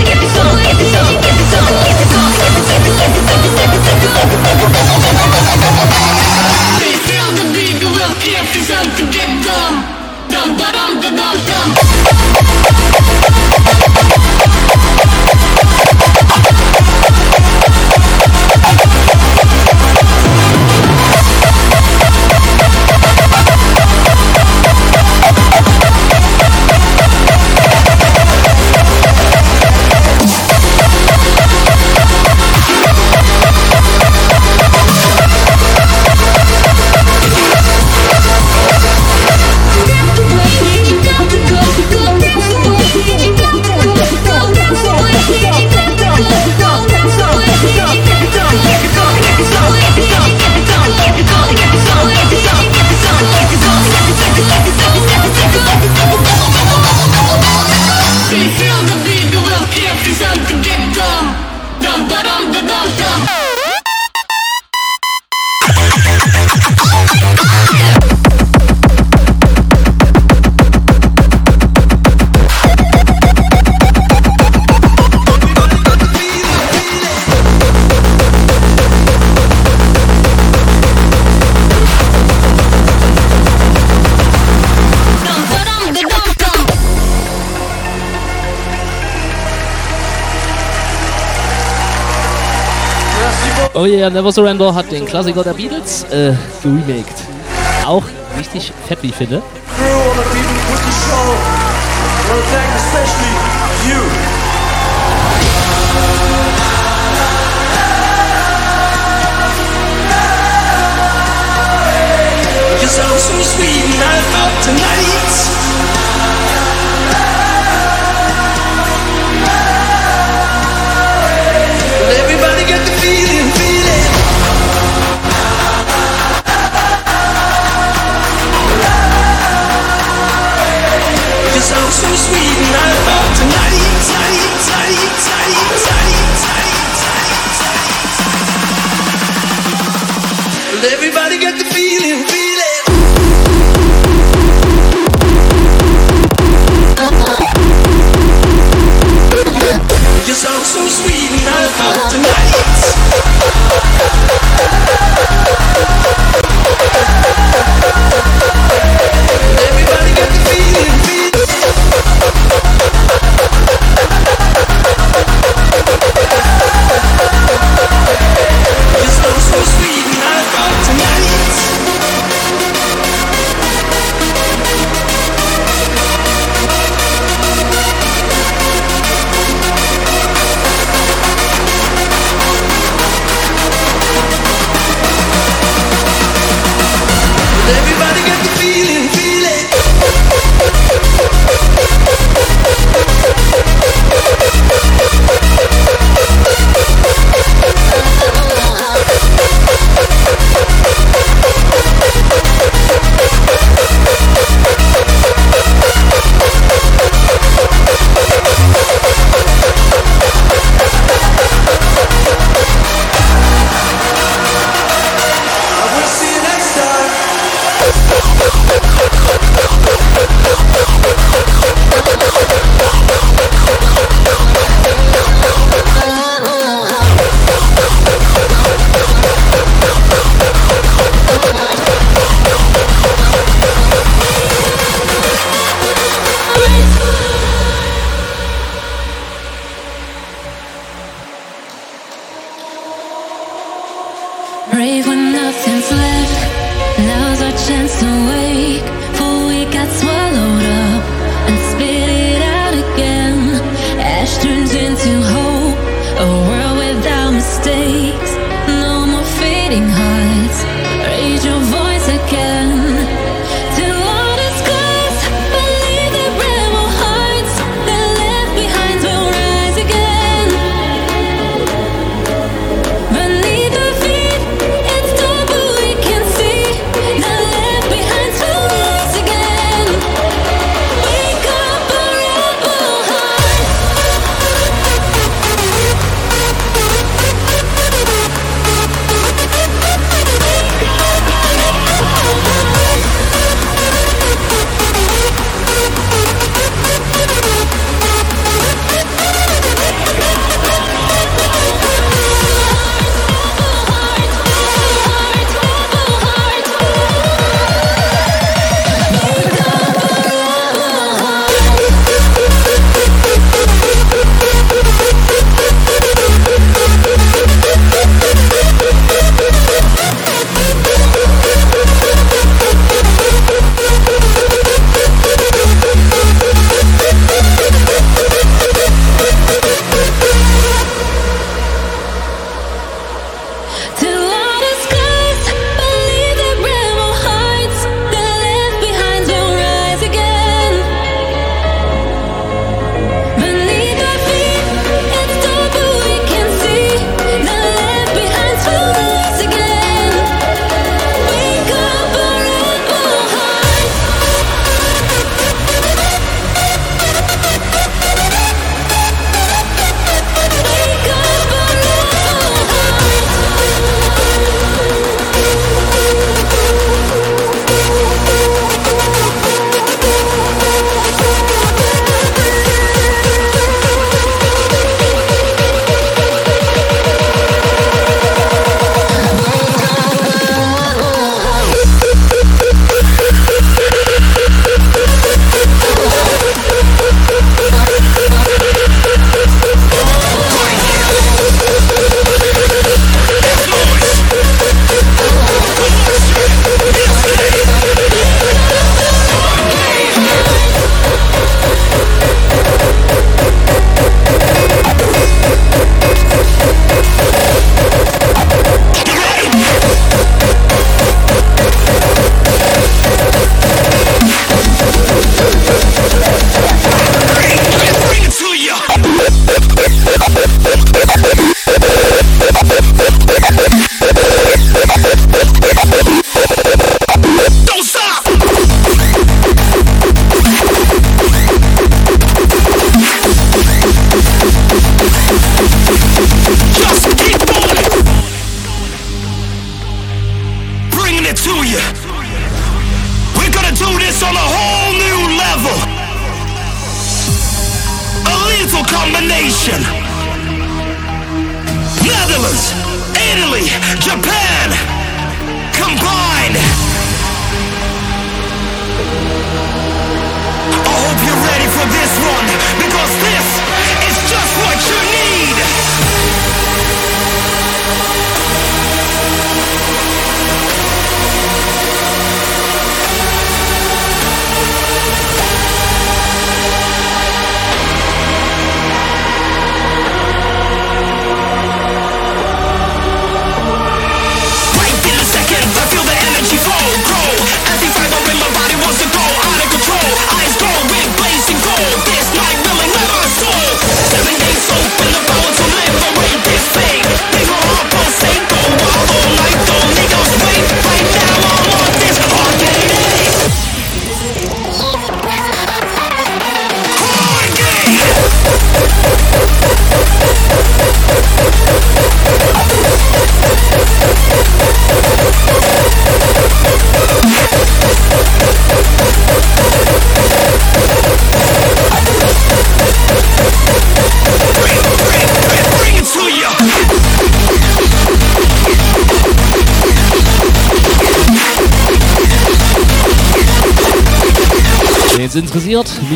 ja Never Surrender hat den Klassiker der Beatles äh, geremaked. Auch richtig fett, wie ich finde.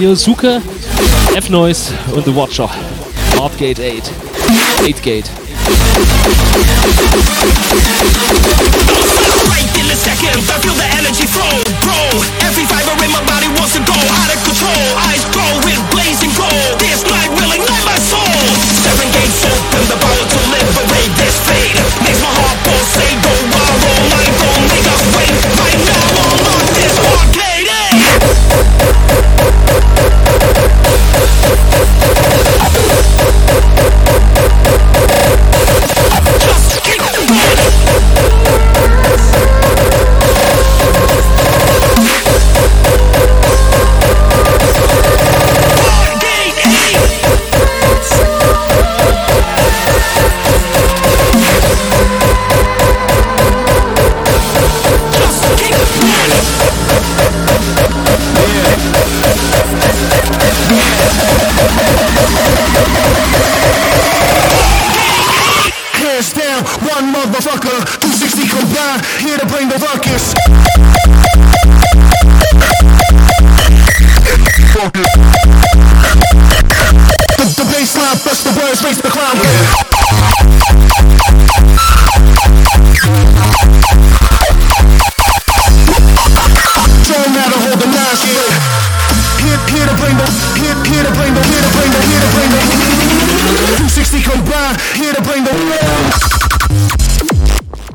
Yosuke, F-Noise und The Watcher. Artgate 8. 8 Gate. Right in a second, I feel the energy flow, grow. Every fiber in my body wants to go out of control.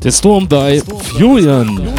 Der Storm bei Furion.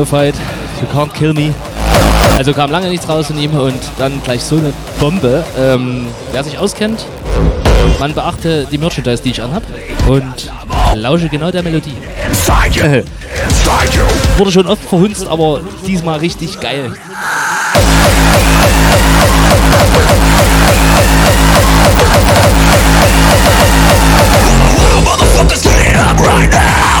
Neophyte. You can't kill me. Also kam lange nichts raus von ihm und dann gleich so eine Bombe. Ähm, wer sich auskennt, man beachte die Merchandise, die ich anhab und lausche genau der Melodie. Äh, wurde schon oft verhunzt, aber diesmal richtig geil. Motherfuckers get up right now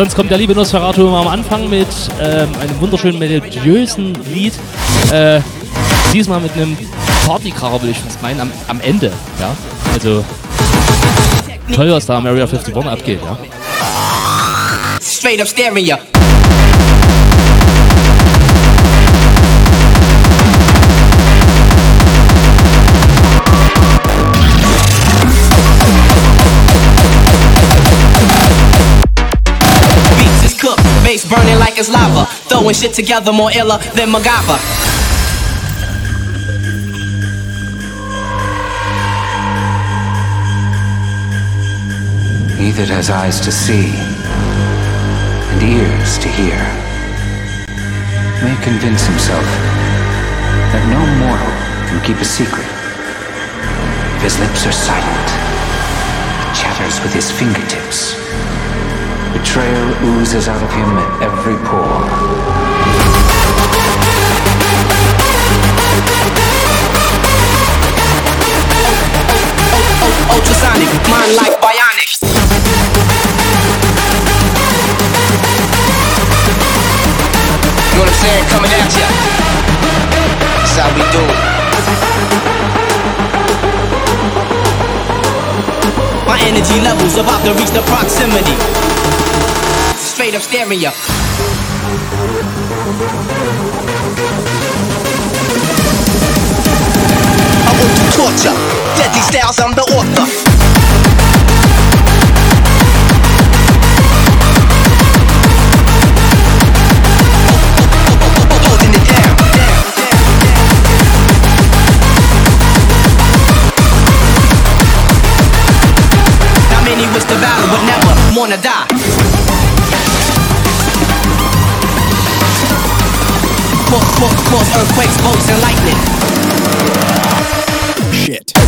sonst kommt der liebe Nosferatu immer am Anfang mit ähm, einem wunderschönen melodiösen Lied. Äh, diesmal mit einem Partykracher, würde ich fast meinen, am, am Ende. Ja, also toll, was da am Area 51 abgeht. Ja. Straight up staring like it's lava. Throwing shit together more iller than MacGyver. He that has eyes to see and ears to hear may convince himself that no mortal can keep a secret. If his lips are silent, he chatters with his fingertips. Betrayal oozes out of him at every pore. Ultrasonic, mind like bionic. You know what I'm saying? Coming at ya. That's how we do it. Energy levels about to reach the proximity. Straight up stereo. I want to torture. Deadly styles, I'm the author. Cause, earthquakes, bolts, and lightning. Shit.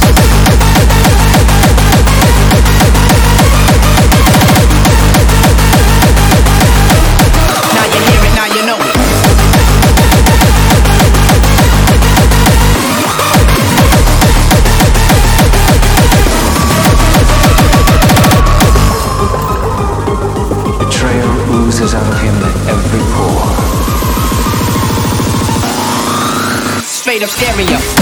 Stereo.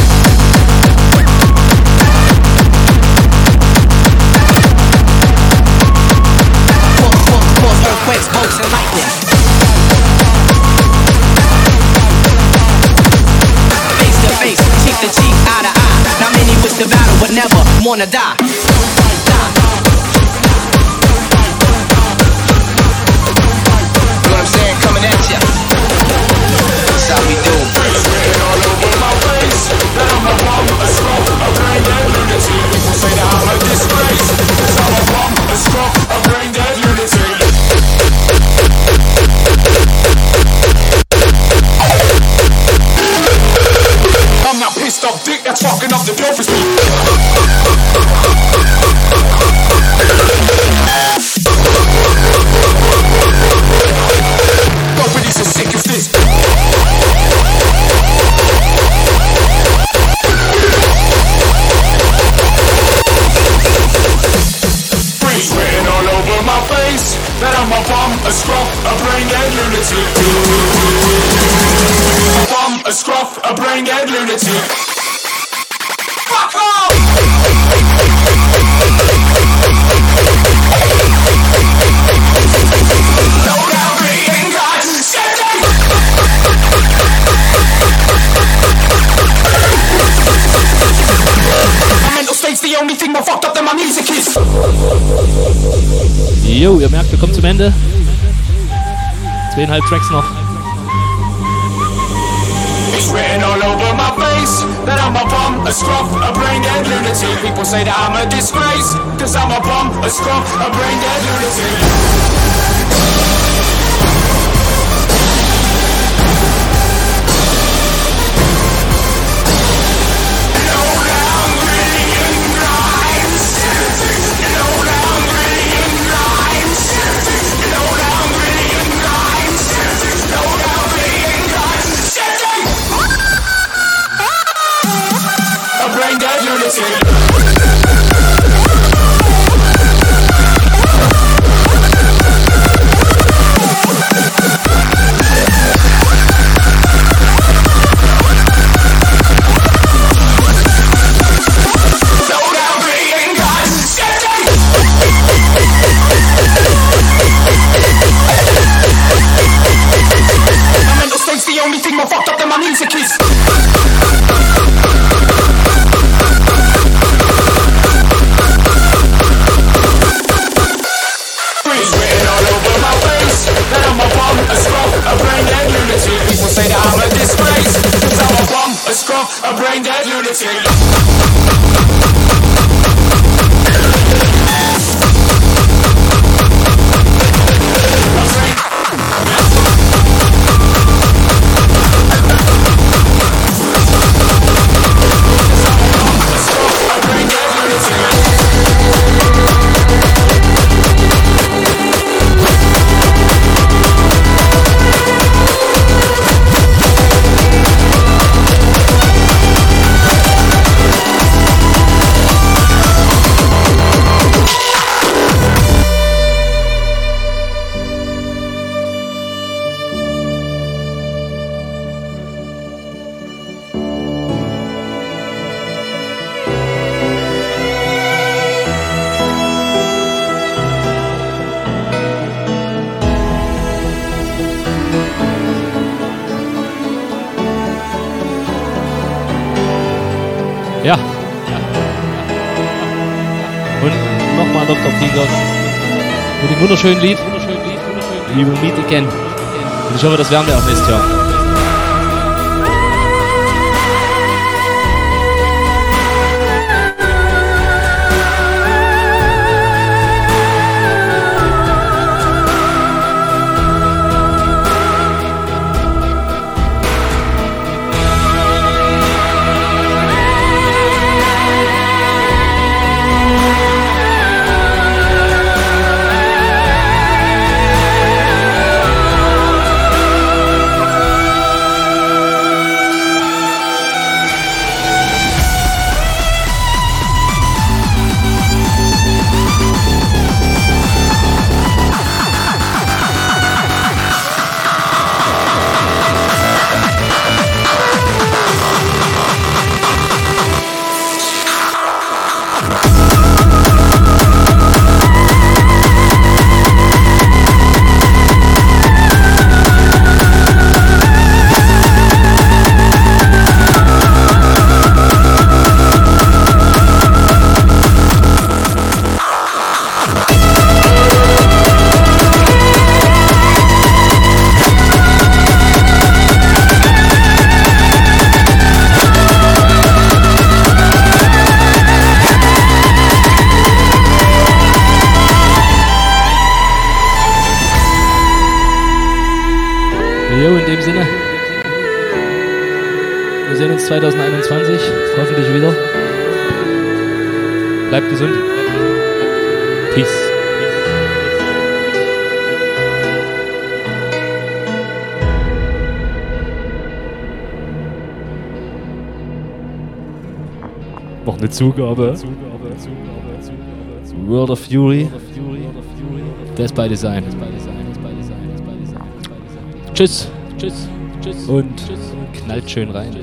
Ende. Zweieinhalb Tracks noch. It's written all over my face that I'm a bum, a scruff, a brain dead lunatic. People say that I'm a disgrace, cause I'm a bum, a scruff, a brain dead lunatic. Mit dem wunderschönen Lied. We will meet again. Und ich hoffe, das werden wir auch nächstes Jahr. Bleibt gesund. Peace. Noch eine Zugabe. World of Fury. Death by Design. Tschüss. Tschüss. Tschüss. Und knallt. Schön rein.